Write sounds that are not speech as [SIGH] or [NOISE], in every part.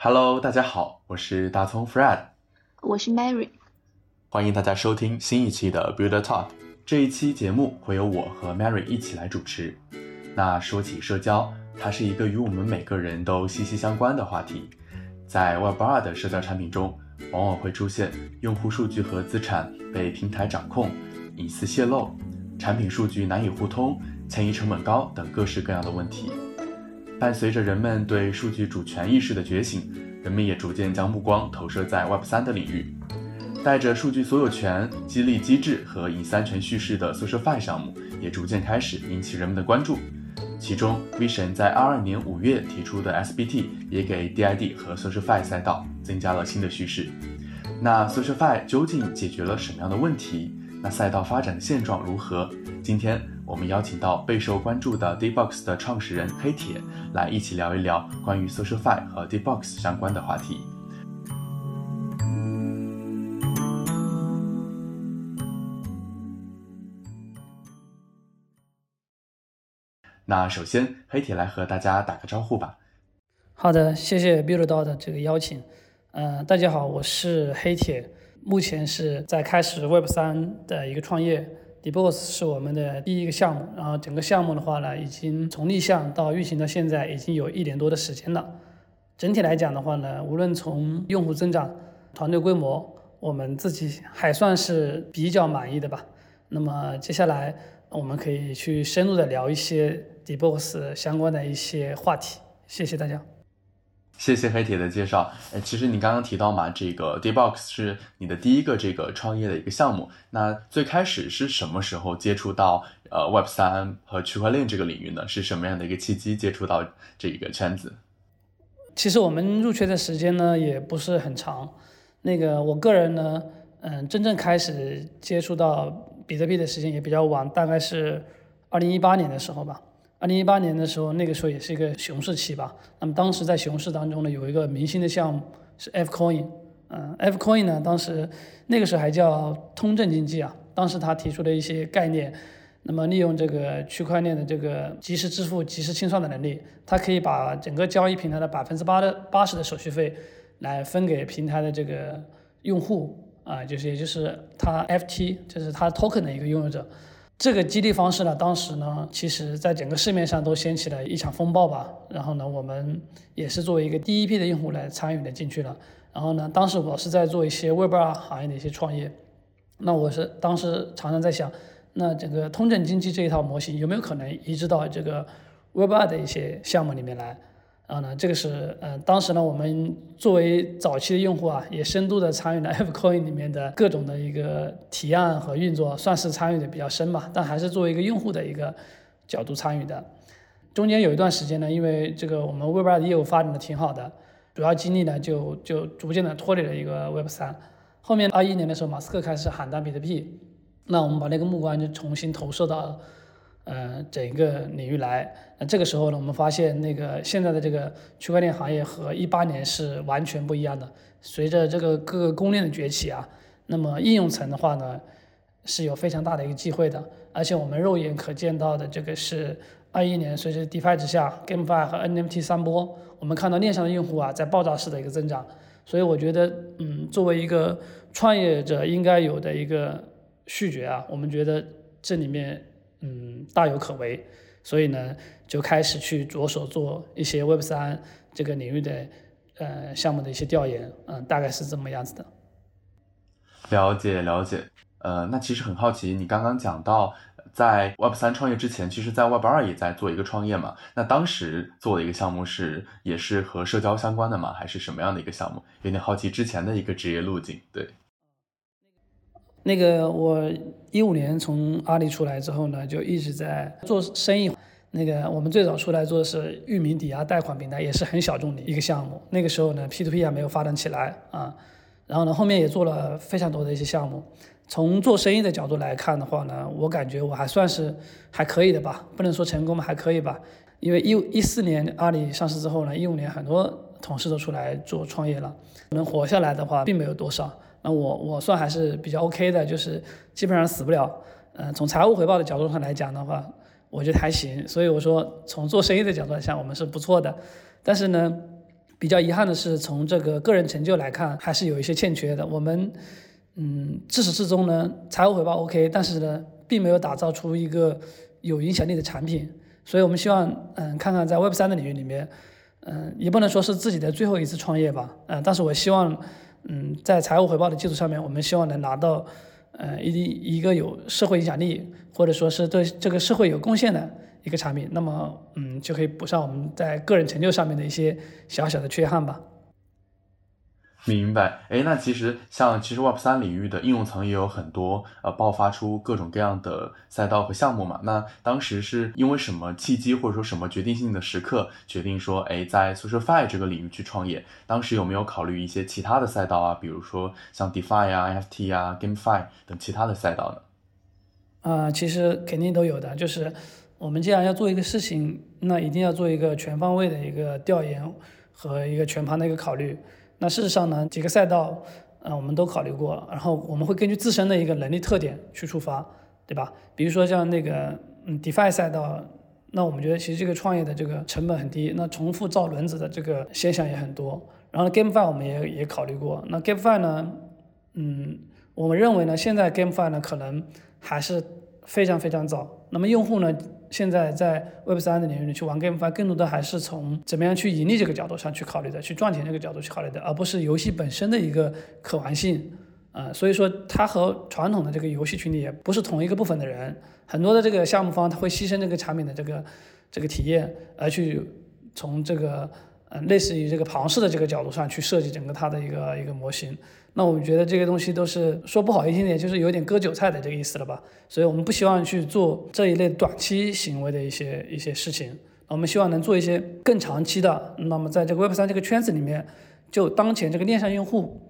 Hello，大家好，我是大葱 Fred，我是 Mary，欢迎大家收听新一期的 Builder Talk。这一期节目会由我和 Mary 一起来主持。那说起社交，它是一个与我们每个人都息息相关的话题。在 Web 二的社交产品中，往往会出现用户数据和资产被平台掌控、隐私泄露、产品数据难以互通、迁移成本高等各式各样的问题。伴随着人们对数据主权意识的觉醒，人们也逐渐将目光投射在 Web 三的领域。带着数据所有权、激励机制和隐私安全叙事的 SocialFi 项目也逐渐开始引起人们的关注。其中，Vision 在22年5月提出的 SBT 也给 DID 和 SocialFi 赛道增加了新的叙事。那 SocialFi 究竟解决了什么样的问题？那赛道发展的现状如何？今天。我们邀请到备受关注的 D-Box 的创始人黑铁来一起聊一聊关于 SocialFi 和 D-Box 相关的话题。那首先，黑铁来和大家打个招呼吧。好的，谢谢 Build 到的这个邀请。嗯，大家好，我是黑铁，目前是在开始 Web 三的一个创业。DBoss 是我们的第一个项目，然后整个项目的话呢，已经从立项到运行到现在，已经有一年多的时间了。整体来讲的话呢，无论从用户增长、团队规模，我们自己还算是比较满意的吧。那么接下来我们可以去深入的聊一些 DBoss 相关的一些话题。谢谢大家。谢谢黑铁的介绍。哎，其实你刚刚提到嘛，这个 D-Box 是你的第一个这个创业的一个项目。那最开始是什么时候接触到呃 Web 三和区块链这个领域呢？是什么样的一个契机接触到这个圈子？其实我们入圈的时间呢也不是很长。那个我个人呢，嗯，真正开始接触到比特币的时间也比较晚，大概是二零一八年的时候吧。二零一八年的时候，那个时候也是一个熊市期吧。那么当时在熊市当中呢，有一个明星的项目是 F Coin，嗯，F Coin 呢，当时那个时候还叫通证经济啊。当时他提出的一些概念，那么利用这个区块链的这个即时支付、即时清算的能力，它可以把整个交易平台的百分之八的八十的手续费来分给平台的这个用户啊，就是也就是他 FT，就是他 token 的一个拥有者。这个激励方式呢，当时呢，其实在整个市面上都掀起了一场风暴吧。然后呢，我们也是作为一个第一批的用户来参与的进去了。然后呢，当时我是在做一些 Web 二行业的一些创业。那我是当时常常在想，那整个通证经济这一套模型有没有可能移植到这个 Web 二的一些项目里面来？然后呢，这个是呃，当时呢，我们作为早期的用户啊，也深度的参与了 [LAUGHS] F Coin 里面的各种的一个提案和运作，算是参与的比较深吧。但还是作为一个用户的一个角度参与的。中间有一段时间呢，因为这个我们 Web 二的业务发展的挺好的，主要精力呢就就逐渐的脱离了一个 Web 三。后面二一年的时候，马斯克开始喊单比特币，那我们把那个目光就重新投射到。呃，整个领域来，那这个时候呢，我们发现那个现在的这个区块链行业和一八年是完全不一样的。随着这个各个公链的崛起啊，那么应用层的话呢，是有非常大的一个机会的。而且我们肉眼可见到的这个是二一年随着 DeFi 之下，GameFi 和 NFT 三波，我们看到链上的用户啊在爆炸式的一个增长。所以我觉得，嗯，作为一个创业者应该有的一个嗅觉啊，我们觉得这里面。嗯，大有可为，所以呢，就开始去着手做一些 Web 三这个领域的呃项目的一些调研，嗯，大概是这么样子的。了解了解，呃，那其实很好奇，你刚刚讲到在 Web 三创业之前，其实在 Web 二也在做一个创业嘛？那当时做的一个项目是也是和社交相关的吗？还是什么样的一个项目？有点好奇之前的一个职业路径，对。那个我一五年从阿里出来之后呢，就一直在做生意。那个我们最早出来做的是域名抵押贷款平台，也是很小众的一个项目。那个时候呢，P to P 还没有发展起来啊。然后呢，后面也做了非常多的一些项目。从做生意的角度来看的话呢，我感觉我还算是还可以的吧，不能说成功吧，还可以吧。因为一一四年阿里上市之后呢，一五年很多同事都出来做创业了，能活下来的话并没有多少。我我算还是比较 OK 的，就是基本上死不了。嗯，从财务回报的角度上来讲的话，我觉得还行。所以我说从做生意的角度来讲，我们是不错的。但是呢，比较遗憾的是，从这个个人成就来看，还是有一些欠缺的。我们，嗯，自始至终呢，财务回报 OK，但是呢，并没有打造出一个有影响力的产品。所以我们希望，嗯，看看在 Web 三的领域里面，嗯，也不能说是自己的最后一次创业吧，嗯，但是我希望，嗯，在财务回报的基础上面，我们希望能拿到，呃，一一个有社会影响力，或者说是对这个社会有贡献的。一个产品，那么嗯，就可以补上我们在个人成就上面的一些小小的缺憾吧。明白，哎，那其实像其实 Web 三领域的应用层也有很多，呃，爆发出各种各样的赛道和项目嘛。那当时是因为什么契机或者说什么决定性的时刻，决定说，哎，在 SocialFi 这个领域去创业？当时有没有考虑一些其他的赛道啊，比如说像 DeFi 啊、NFT 啊、GameFi 等其他的赛道呢？啊，其实肯定都有的，就是。我们既然要做一个事情，那一定要做一个全方位的一个调研和一个全盘的一个考虑。那事实上呢，几个赛道，呃，我们都考虑过，然后我们会根据自身的一个能力特点去出发，对吧？比如说像那个嗯，DeFi 赛道，那我们觉得其实这个创业的这个成本很低，那重复造轮子的这个现象也很多。然后 GameFi 我们也也考虑过，那 GameFi 呢，嗯，我们认为呢，现在 GameFi 呢可能还是非常非常早。那么用户呢？现在在 Web 三的领域里去玩 GameFi，更多的还是从怎么样去盈利这个角度上去考虑的，去赚钱这个角度去考虑的，而不是游戏本身的一个可玩性。啊，所以说它和传统的这个游戏群体也不是同一个部分的人。很多的这个项目方他会牺牲这个产品的这个这个体验，而去从这个呃类似于这个庞氏的这个角度上去设计整个它的一个一个模型。那我们觉得这个东西都是说不好听点，就是有点割韭菜的这个意思了吧？所以我们不希望去做这一类短期行为的一些一些事情，我们希望能做一些更长期的。那么在这个 Web 三这个圈子里面，就当前这个链上用户，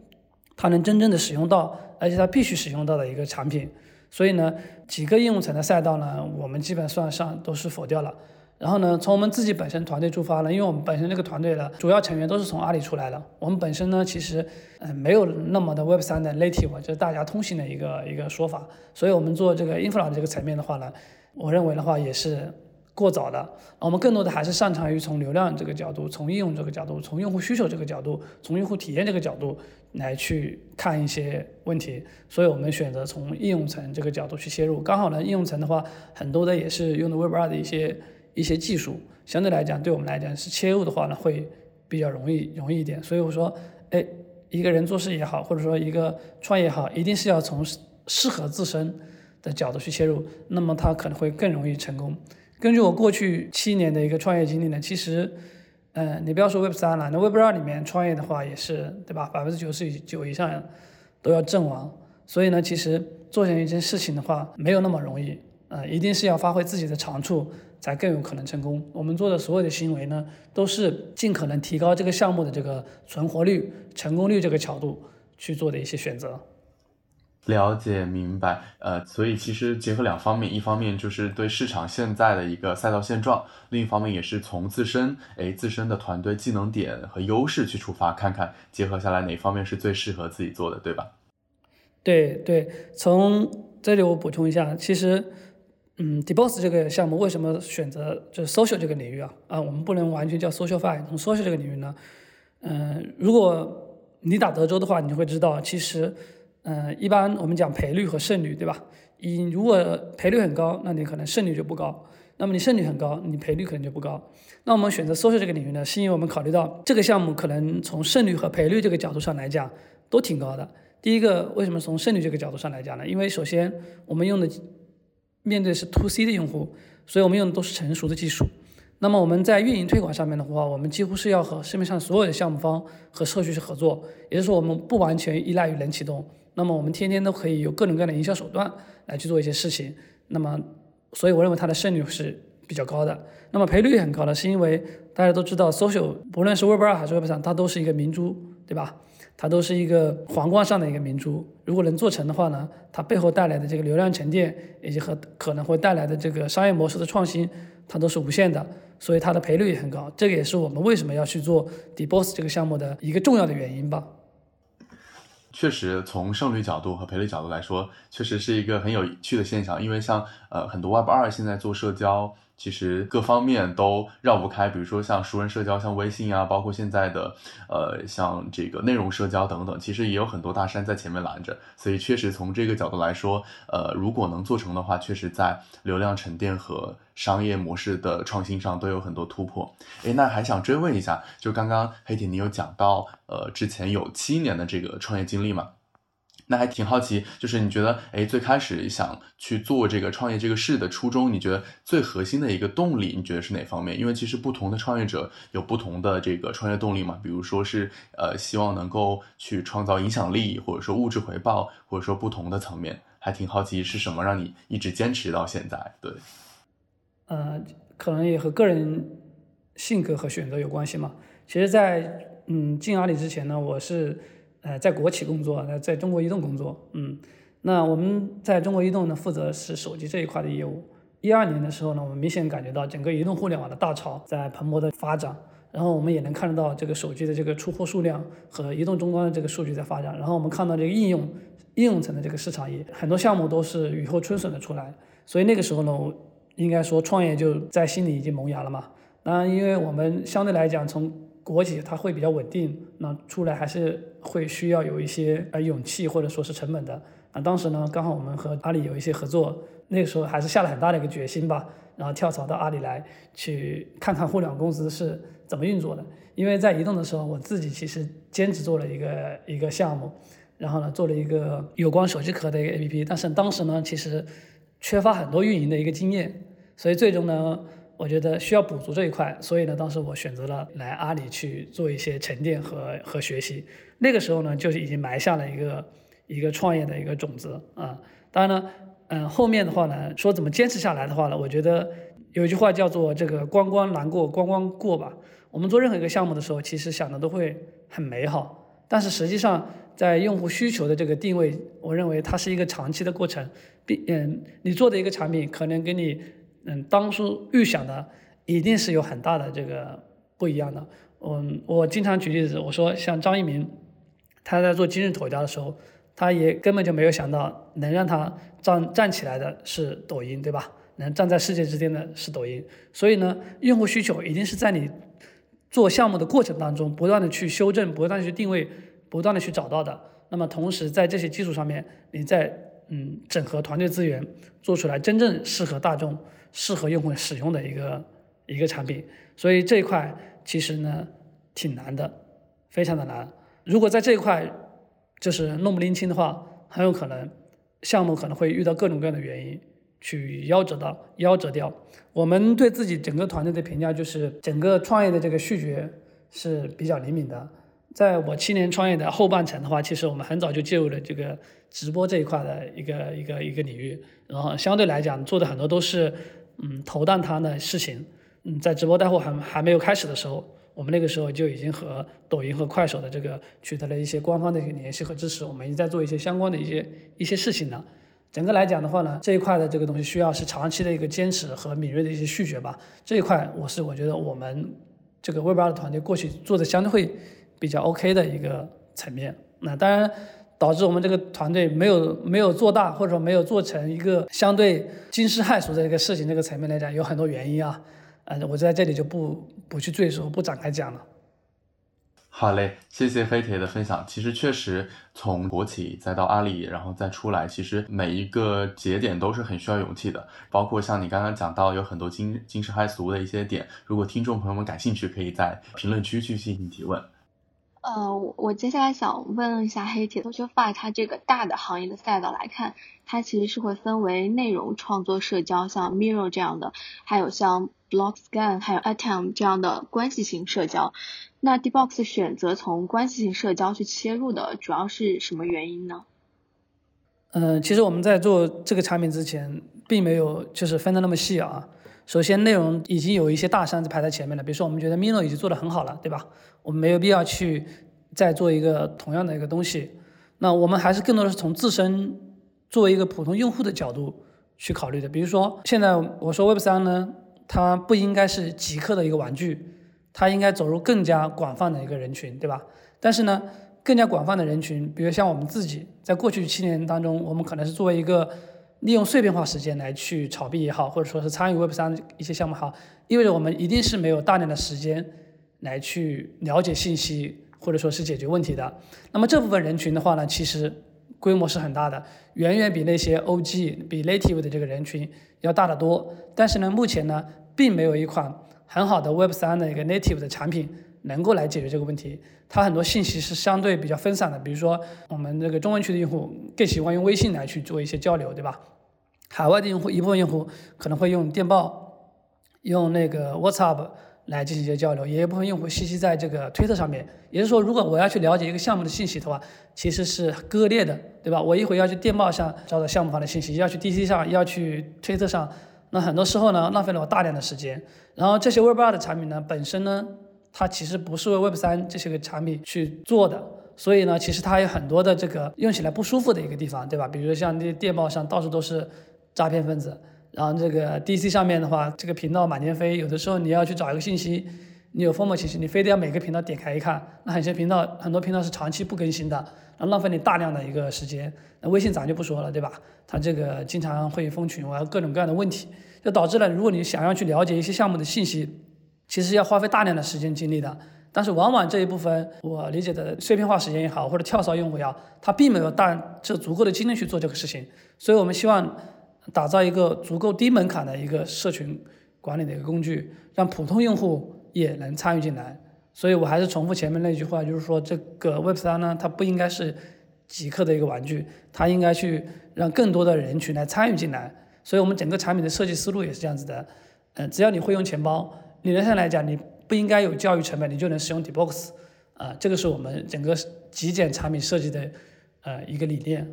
他能真正的使用到，而且他必须使用到的一个产品。所以呢，几个应用层的赛道呢，我们基本算上都是否掉了。然后呢，从我们自己本身团队出发呢，因为我们本身这个团队的主要成员都是从阿里出来的，我们本身呢其实嗯没有那么的 Web 三的 native，就是大家通行的一个一个说法，所以我们做这个 infra 这个层面的话呢，我认为的话也是过早的，我们更多的还是擅长于从流量这个角度，从应用这个角度，从用户需求这个角度，从用户体验这个角度来去看一些问题，所以我们选择从应用层这个角度去切入，刚好呢应用层的话很多的也是用的 Web 二的一些。一些技术相对来讲，对我们来讲是切入的话呢，会比较容易容易一点。所以我说，哎，一个人做事也好，或者说一个创业也好，一定是要从适合自身的角度去切入，那么他可能会更容易成功。根据我过去七年的一个创业经历呢，其实，嗯，你不要说 Web 三了，那 Web 二里面创业的话也是，对吧？百分之九十九以上都要阵亡。所以呢，其实做成一件事情的话，没有那么容易，呃，一定是要发挥自己的长处。才更有可能成功。我们做的所有的行为呢，都是尽可能提高这个项目的这个存活率、成功率这个角度去做的一些选择。了解明白，呃，所以其实结合两方面，一方面就是对市场现在的一个赛道现状，另一方面也是从自身，哎，自身的团队技能点和优势去出发，看看结合下来哪方面是最适合自己做的，对吧？对对，从这里我补充一下，其实。嗯，Deboss 这个项目为什么选择就是 social 这个领域啊？啊，我们不能完全叫 social fi。从 social 这个领域呢，嗯，如果你打德州的话，你会知道，其实，嗯，一般我们讲赔率和胜率，对吧？你如果赔率很高，那你可能胜率就不高；那么你胜率很高，你赔率可能就不高。那我们选择 social 这个领域呢，是因为我们考虑到这个项目可能从胜率和赔率这个角度上来讲都挺高的。第一个，为什么从胜率这个角度上来讲呢？因为首先我们用的。面对是 to C 的用户，所以我们用的都是成熟的技术。那么我们在运营推广上面的话，我们几乎是要和市面上所有的项目方和社区去合作，也就是说我们不完全依赖于冷启动。那么我们天天都可以有各种各样的营销手段来去做一些事情。那么，所以我认为它的胜率是比较高的。那么赔率也很高的，是因为大家都知道，social 不论是 Web 二还是 Web 三，它都是一个明珠，对吧？它都是一个皇冠上的一个明珠，如果能做成的话呢，它背后带来的这个流量沉淀，以及和可能会带来的这个商业模式的创新，它都是无限的，所以它的赔率也很高。这个也是我们为什么要去做 Deboss 这个项目的一个重要的原因吧。确实，从胜率角度和赔率角度来说，确实是一个很有趣的现象。因为像呃很多 Web 二现在做社交。其实各方面都绕不开，比如说像熟人社交，像微信啊，包括现在的呃像这个内容社交等等，其实也有很多大山在前面拦着。所以确实从这个角度来说，呃，如果能做成的话，确实在流量沉淀和商业模式的创新上都有很多突破。诶，那还想追问一下，就刚刚黑铁你有讲到，呃，之前有七年的这个创业经历嘛？那还挺好奇，就是你觉得，哎，最开始想去做这个创业这个事的初衷，你觉得最核心的一个动力，你觉得是哪方面？因为其实不同的创业者有不同的这个创业动力嘛，比如说是呃，希望能够去创造影响力，或者说物质回报，或者说不同的层面，还挺好奇是什么让你一直坚持到现在？对，呃，可能也和个人性格和选择有关系嘛。其实，在嗯进阿里之前呢，我是。呃，在国企工作，在在中国移动工作，嗯，那我们在中国移动呢，负责是手机这一块的业务。一二年的时候呢，我们明显感觉到整个移动互联网的大潮在蓬勃的发展，然后我们也能看得到这个手机的这个出货数量和移动终端的这个数据在发展，然后我们看到这个应用应用层的这个市场也很多项目都是雨后春笋的出来，所以那个时候呢，我应该说创业就在心里已经萌芽了嘛。当然，因为我们相对来讲从国企它会比较稳定，那出来还是会需要有一些呃勇气或者说是成本的。那当时呢，刚好我们和阿里有一些合作，那个时候还是下了很大的一个决心吧，然后跳槽到阿里来，去看看互联网公司是怎么运作的。因为在移动的时候，我自己其实兼职做了一个一个项目，然后呢做了一个有关手机壳的一个 APP，但是当时呢其实缺乏很多运营的一个经验，所以最终呢。我觉得需要补足这一块，所以呢，当时我选择了来阿里去做一些沉淀和和学习。那个时候呢，就是已经埋下了一个一个创业的一个种子啊。当然呢，嗯，后面的话呢，说怎么坚持下来的话呢，我觉得有一句话叫做这个关关难过关关过吧。我们做任何一个项目的时候，其实想的都会很美好，但是实际上在用户需求的这个定位，我认为它是一个长期的过程。并嗯，你做的一个产品可能给你。嗯，当初预想的一定是有很大的这个不一样的。嗯，我经常举例子，我说像张一鸣，他在做今日头条的时候，他也根本就没有想到能让他站站起来的是抖音，对吧？能站在世界之巅的是抖音。所以呢，用户需求一定是在你做项目的过程当中不断的去修正、不断的去定位、不断的去找到的。那么同时在这些基础上面，你在嗯整合团队资源，做出来真正适合大众。适合用户使用的一个一个产品，所以这一块其实呢挺难的，非常的难。如果在这一块就是弄不拎清的话，很有可能项目可能会遇到各种各样的原因去夭折到夭折掉。我们对自己整个团队的评价就是，整个创业的这个嗅觉是比较灵敏的。在我七年创业的后半程的话，其实我们很早就介入了这个直播这一块的一个一个一个领域，然后相对来讲做的很多都是。嗯，投蛋摊的事情，嗯，在直播带货还还没有开始的时候，我们那个时候就已经和抖音和快手的这个取得了一些官方的一个联系和支持，我们已经在做一些相关的一些一些事情了。整个来讲的话呢，这一块的这个东西需要是长期的一个坚持和敏锐的一些嗅觉吧。这一块我是我觉得我们这个 Web 二的团队过去做的相对会比较 OK 的一个层面。那当然。导致我们这个团队没有没有做大，或者说没有做成一个相对惊世骇俗的一个事情。这个层面来讲，有很多原因啊，呃，我在这里就不不去赘述，不展开讲了。好嘞，谢谢黑铁的分享。其实确实从国企再到阿里，然后再出来，其实每一个节点都是很需要勇气的。包括像你刚刚讲到有很多惊惊世骇俗的一些点，如果听众朋友们感兴趣，可以在评论区去进行提问。呃，我接下来想问一下黑铁，就放在它这个大的行业的赛道来看，它其实是会分为内容创作、社交，像 Mirror 这样的，还有像 Blogscan，还有 Atom 这样的关系型社交。那 Dbox 选择从关系型社交去切入的主要是什么原因呢？嗯，其实我们在做这个产品之前，并没有就是分的那么细啊。首先，内容已经有一些大山子排在前面了。比如说，我们觉得 Mino 已经做得很好了，对吧？我们没有必要去再做一个同样的一个东西。那我们还是更多的是从自身作为一个普通用户的角度去考虑的。比如说，现在我说 Web 三呢，它不应该是极客的一个玩具，它应该走入更加广泛的一个人群，对吧？但是呢，更加广泛的人群，比如像我们自己，在过去七年当中，我们可能是作为一个利用碎片化时间来去炒币也好，或者说是参与 Web 三一些项目好，意味着我们一定是没有大量的时间来去了解信息，或者说是解决问题的。那么这部分人群的话呢，其实规模是很大的，远远比那些 OG、比 Native 的这个人群要大得多。但是呢，目前呢，并没有一款很好的 Web 三的一个 Native 的产品能够来解决这个问题。它很多信息是相对比较分散的，比如说我们这个中文区的用户更喜欢用微信来去做一些交流，对吧？海外的用户一部分用户可能会用电报、用那个 WhatsApp 来进行一些交流，也有一部分用户信息在这个推特上面。也就是说，如果我要去了解一个项目的信息的话，其实是割裂的，对吧？我一会要去电报上找到项目方的信息，要去 DC 上，要去推特上，那很多时候呢，浪费了我大量的时间。然后这些 Web 二的产品呢，本身呢。它其实不是为 Web 三这些个产品去做的，所以呢，其实它有很多的这个用起来不舒服的一个地方，对吧？比如说像那电报上到处都是诈骗分子，然后这个 DC 上面的话，这个频道满天飞，有的时候你要去找一个信息，你有 form 信息，你非得要每个频道点开一看，那很些频道很多频道是长期不更新的，然后浪费你大量的一个时间。那微信咱就不说了，对吧？它这个经常会封群，我要各种各样的问题，就导致了如果你想要去了解一些项目的信息。其实要花费大量的时间精力的，但是往往这一部分我理解的碎片化时间也好，或者跳槽用户也好，他并没有大这足够的精力去做这个事情，所以我们希望打造一个足够低门槛的一个社群管理的一个工具，让普通用户也能参与进来。所以我还是重复前面那句话，就是说这个 Web 三呢，它不应该是极客的一个玩具，它应该去让更多的人群来参与进来。所以我们整个产品的设计思路也是这样子的，嗯，只要你会用钱包。理论上来讲，你不应该有教育成本，你就能使用 Dbox，啊，这个是我们整个极简产品设计的呃一个理念。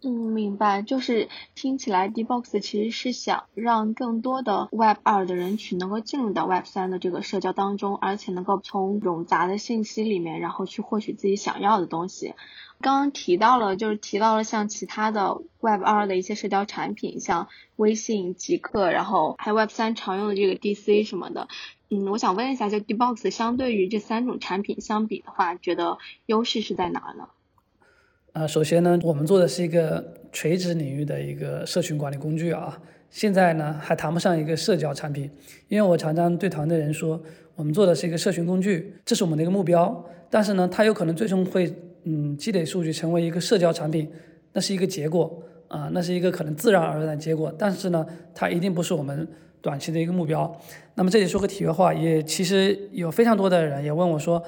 嗯，明白，就是听起来 Dbox 其实是想让更多的 Web 二的人群能够进入到 Web 三的这个社交当中，而且能够从冗杂的信息里面，然后去获取自己想要的东西。刚刚提到了，就是提到了像其他的 Web 二的一些社交产品，像微信、极客，然后还有 Web 三常用的这个 DC 什么的。嗯，我想问一下，就 Dbox 相对于这三种产品相比的话，觉得优势是在哪呢？啊，首先呢，我们做的是一个垂直领域的一个社群管理工具啊。现在呢，还谈不上一个社交产品，因为我常常对团队人说，我们做的是一个社群工具，这是我们的一个目标。但是呢，它有可能最终会。嗯，积累数据成为一个社交产品，那是一个结果啊，那是一个可能自然而然的结果。但是呢，它一定不是我们短期的一个目标。那么这里说个题外话，也其实有非常多的人也问我说，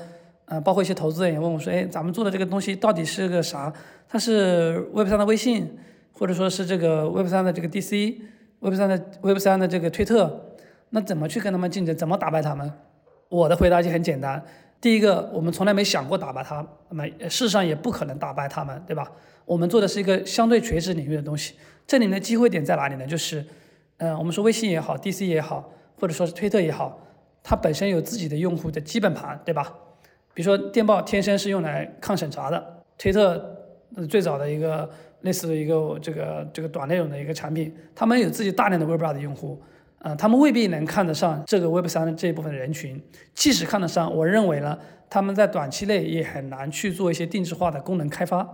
呃，包括一些投资人也问我说，哎，咱们做的这个东西到底是个啥？它是 Web 三的微信，或者说是这个 Web 三的这个 DC，Web 三的 Web 三的这个推特，那怎么去跟他们竞争？怎么打败他们？我的回答就很简单。第一个，我们从来没想过打败他们，事实上也不可能打败他们，对吧？我们做的是一个相对垂直领域的东西，这里面的机会点在哪里呢？就是，嗯，我们说微信也好，DC 也好，或者说是推特也好，它本身有自己的用户的基本盘，对吧？比如说电报天生是用来抗审查的，推特最早的一个类似的一个这个这个短内容的一个产品，他们有自己大量的 Web 二的用户。啊，他们未必能看得上这个 Web 三的这一部分的人群，即使看得上，我认为呢，他们在短期内也很难去做一些定制化的功能开发。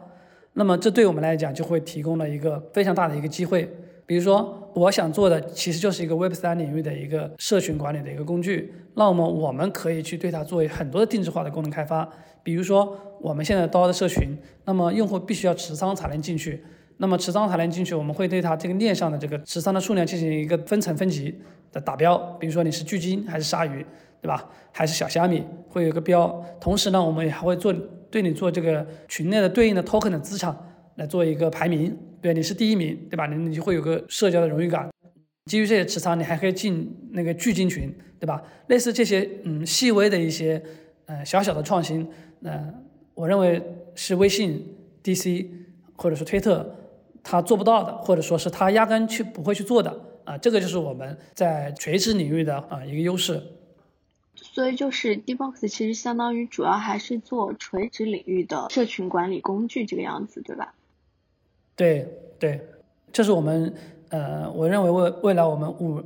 那么这对我们来讲就会提供了一个非常大的一个机会。比如说，我想做的其实就是一个 Web 三领域的一个社群管理的一个工具。那么我们可以去对它做很多的定制化的功能开发。比如说，我们现在刀的社群，那么用户必须要持仓才能进去。那么持仓才能进去，我们会对它这个链上的这个持仓的数量进行一个分层分级的打标，比如说你是巨鲸还是鲨鱼，对吧？还是小虾米，会有一个标。同时呢，我们也还会做对你做这个群内的对应的 token 的资产来做一个排名，对，你是第一名，对吧？你你就会有个社交的荣誉感。基于这些持仓，你还可以进那个巨鲸群，对吧？类似这些嗯细微的一些呃小小的创新，呃，我认为是微信 DC 或者是推特。他做不到的，或者说是他压根去不会去做的啊，这个就是我们在垂直领域的啊一个优势。所以就是 Dbox 其实相当于主要还是做垂直领域的社群管理工具这个样子，对吧？对对，这是我们呃，我认为未未来我们五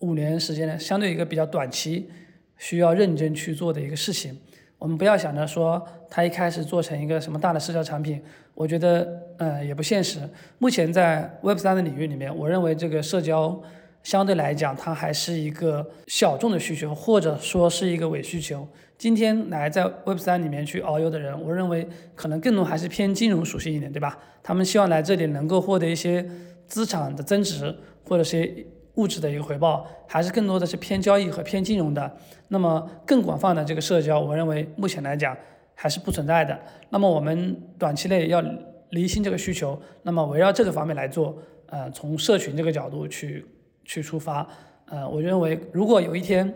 五年时间呢，相对一个比较短期需要认真去做的一个事情。我们不要想着说它一开始做成一个什么大的社交产品，我觉得呃也不现实。目前在 Web 三的领域里面，我认为这个社交相对来讲它还是一个小众的需求，或者说是一个伪需求。今天来在 Web 三里面去遨游的人，我认为可能更多还是偏金融属性一点，对吧？他们希望来这里能够获得一些资产的增值，或者是物质的一个回报，还是更多的是偏交易和偏金融的。那么更广泛的这个社交，我认为目前来讲还是不存在的。那么我们短期内要离心这个需求，那么围绕这个方面来做，呃，从社群这个角度去去出发，呃，我认为如果有一天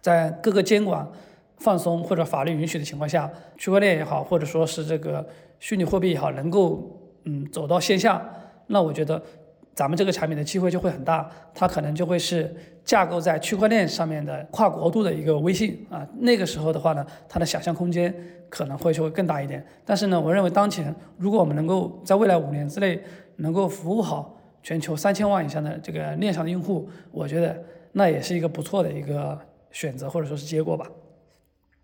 在各个监管。放松或者法律允许的情况下，区块链也好，或者说是这个虚拟货币也好，能够嗯走到线下，那我觉得咱们这个产品的机会就会很大，它可能就会是架构在区块链上面的跨国度的一个微信啊。那个时候的话呢，它的想象空间可能会就会更大一点。但是呢，我认为当前如果我们能够在未来五年之内能够服务好全球三千万以上的这个链上的用户，我觉得那也是一个不错的一个选择或者说是结果吧。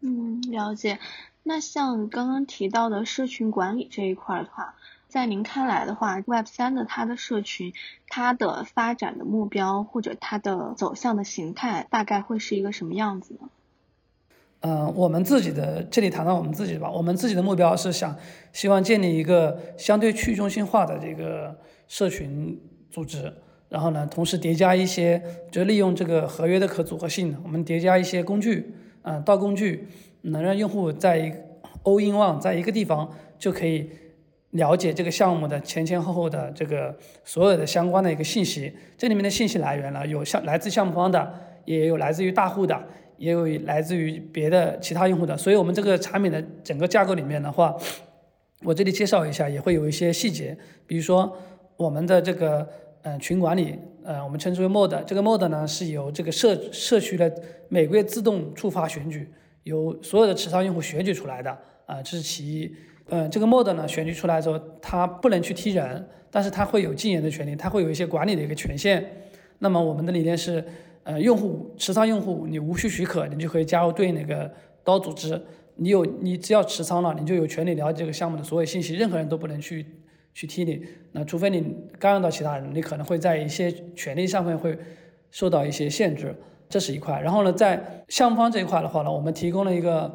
嗯，了解。那像刚刚提到的社群管理这一块的话，在您看来的话，Web 三的它的社群，它的发展的目标或者它的走向的形态，大概会是一个什么样子呢？嗯，我们自己的这里谈到我们自己吧，我们自己的目标是想希望建立一个相对去中心化的这个社群组织，然后呢，同时叠加一些，就利用这个合约的可组合性，我们叠加一些工具。嗯，到工具能让用户在一 all in one 在一个地方就可以了解这个项目的前前后后的这个所有的相关的一个信息。这里面的信息来源呢，有项来自项目方的，也有来自于大户的，也有来自于别的其他用户的。所以我们这个产品的整个架构里面的话，我这里介绍一下，也会有一些细节，比如说我们的这个。嗯，群管理，呃，我们称之为 mod，。这个 mod 呢，是由这个社社区的每个月自动触发选举，由所有的持仓用户选举出来的，啊，这是其一。嗯，这个 mod 呢，选举出来之后，它不能去踢人，但是它会有禁言的权利，它会有一些管理的一个权限。那么我们的理念是，呃，用户持仓用户，你无需许可，你就可以加入对应的一个刀组织。你有，你只要持仓了，你就有权利了解这个项目的所有信息，任何人都不能去。去踢你，那除非你干扰到其他人，你可能会在一些权利上面会受到一些限制，这是一块。然后呢，在项目方这一块的话呢，我们提供了一个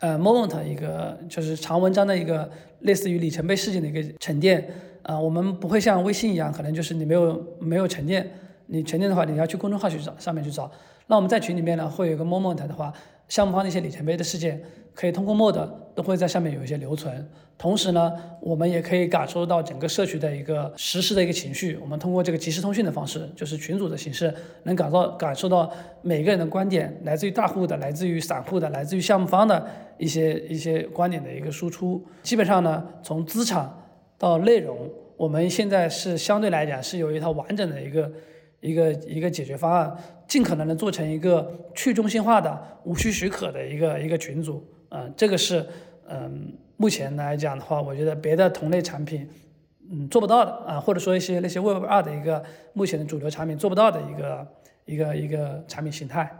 呃 moment 一个就是长文章的一个类似于里程碑事件的一个沉淀啊，我们不会像微信一样，可能就是你没有没有沉淀，你沉淀的话你要去公众号去找上面去找。那我们在群里面呢，会有一个 moment 的话，项目方的一些里程碑的事件。可以通过 Mod 都会在上面有一些留存，同时呢，我们也可以感受到整个社区的一个实时的一个情绪。我们通过这个即时通讯的方式，就是群组的形式，能感到感受到每个人的观点，来自于大户的，来自于散户的，来自于项目方的一些一些观点的一个输出。基本上呢，从资产到内容，我们现在是相对来讲是有一套完整的一个一个一个解决方案，尽可能的做成一个去中心化的、无需许可的一个一个群组。嗯，这个是，嗯，目前来讲的话，我觉得别的同类产品，嗯，做不到的啊，或者说一些那些 Web 二的一个目前的主流产品做不到的一个一个一个产品形态。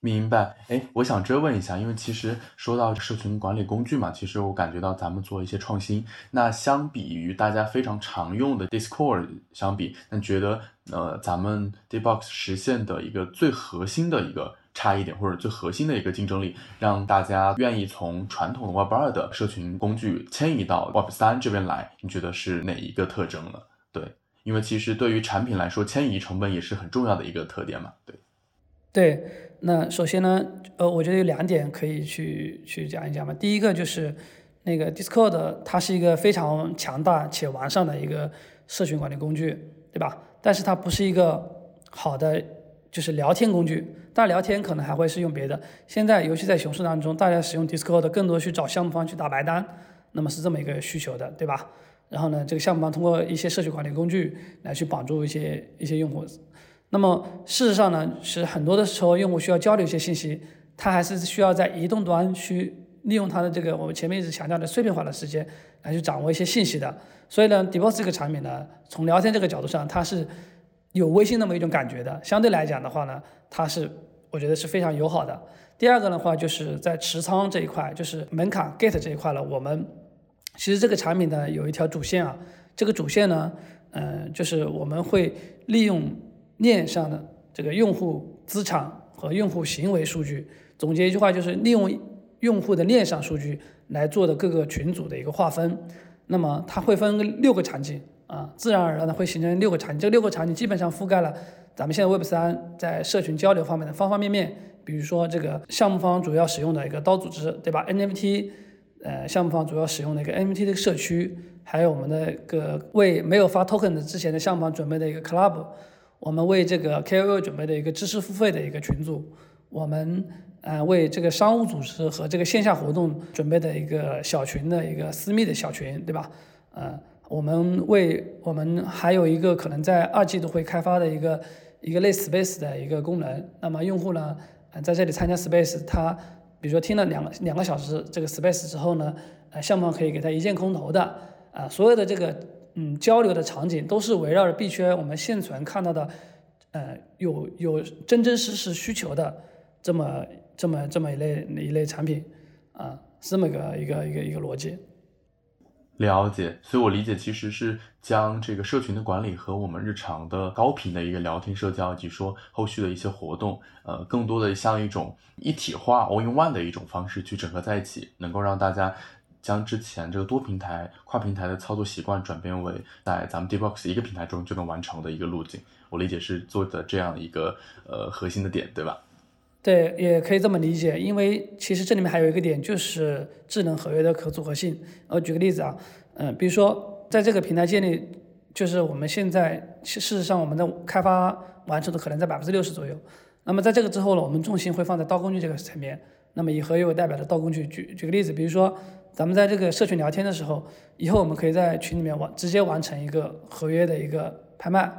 明白，哎，我想追问一下，因为其实说到社群管理工具嘛，其实我感觉到咱们做一些创新，那相比于大家非常常用的 Discord 相比，那觉得呃，咱们 Dbox 实现的一个最核心的一个。差异点，或者最核心的一个竞争力，让大家愿意从传统的 Web 二的社群工具迁移到 Web 三这边来，你觉得是哪一个特征呢？对，因为其实对于产品来说，迁移成本也是很重要的一个特点嘛。对，对，那首先呢，呃，我觉得有两点可以去去讲一讲嘛。第一个就是那个 Discord，它是一个非常强大且完善的一个社群管理工具，对吧？但是它不是一个好的。就是聊天工具，大家聊天可能还会是用别的。现在尤其在熊市当中，大家使用 Discord 更多去找项目方去打白单，那么是这么一个需求的，对吧？然后呢，这个项目方通过一些社区管理工具来去绑住一些一些用户。那么事实上呢，是很多的时候用户需要交流一些信息，他还是需要在移动端去利用他的这个我们前面一直强调的碎片化的时间来去掌握一些信息的。所以呢，Dbox 这个产品呢，从聊天这个角度上，它是。有微信那么一种感觉的，相对来讲的话呢，它是我觉得是非常友好的。第二个的话，就是在持仓这一块，就是门槛 gate 这一块了。我们其实这个产品呢有一条主线啊，这个主线呢，嗯，就是我们会利用链上的这个用户资产和用户行为数据，总结一句话就是利用用户的链上数据来做的各个群组的一个划分。那么它会分六个场景啊，自然而然的会形成六个场景。这六个场景基本上覆盖了咱们现在 Web 三在社群交流方面的方方面面。比如说这个项目方主要使用的一个刀组织，对吧？NFT，呃，项目方主要使用的一个 NFT 的社区，还有我们的一个为没有发 token 的之前的项目方准备的一个 club，我们为这个 KOL 准备的一个知识付费的一个群组，我们呃为这个商务组织和这个线下活动准备的一个小群的一个私密的小群，对吧？呃，我们为我们还有一个可能在二季度会开发的一个一个类 space 的一个功能，那么用户呢？在这里参加 Space，他比如说听了两两个小时这个 Space 之后呢，呃，项目方可以给他一键空投的，啊，所有的这个嗯交流的场景都是围绕着币圈我们现存看到的，呃，有有真真实实需求的这么这么这么一类一类产品，啊，是这么个一个一个一个逻辑。了解，所以我理解其实是将这个社群的管理和我们日常的高频的一个聊天社交，以及说后续的一些活动，呃，更多的像一种一体化 all in one 的一种方式去整合在一起，能够让大家将之前这个多平台、跨平台的操作习惯转变为在咱们 Dbox 一个平台中就能完成的一个路径。我理解是做的这样一个呃核心的点，对吧？对，也可以这么理解，因为其实这里面还有一个点，就是智能合约的可组合性。我举个例子啊，嗯，比如说在这个平台建立，就是我们现在事实上我们的开发完成度可能在百分之六十左右。那么在这个之后呢，我们重心会放在刀工具这个层面。那么以合约为代表的道工具，举举个例子，比如说咱们在这个社群聊天的时候，以后我们可以在群里面完直接完成一个合约的一个拍卖，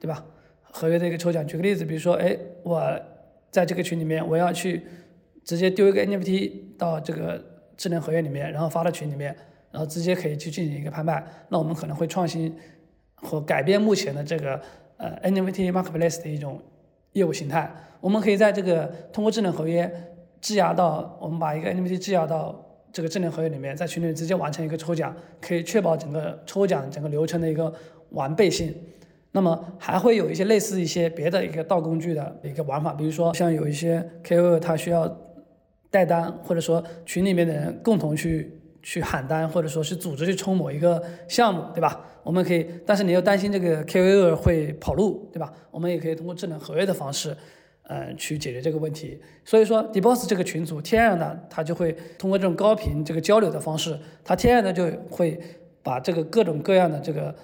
对吧？合约的一个抽奖。举个例子，比如说，哎，我。在这个群里面，我要去直接丢一个 NFT 到这个智能合约里面，然后发到群里面，然后直接可以去进行一个拍卖。那我们可能会创新和改变目前的这个呃 NFT marketplace 的一种业务形态。我们可以在这个通过智能合约质押到，我们把一个 NFT 质押到这个智能合约里面，在群里直接完成一个抽奖，可以确保整个抽奖整个流程的一个完备性。那么还会有一些类似一些别的一个道工具的一个玩法，比如说像有一些 KOL 他需要带单，或者说群里面的人共同去去喊单，或者说是组织去冲某一个项目，对吧？我们可以，但是你又担心这个 KOL 会跑路，对吧？我们也可以通过智能合约的方式，呃，去解决这个问题。所以说，Dboss 这个群组天然的它就会通过这种高频这个交流的方式，它天然的就会把这个各种各样的这个。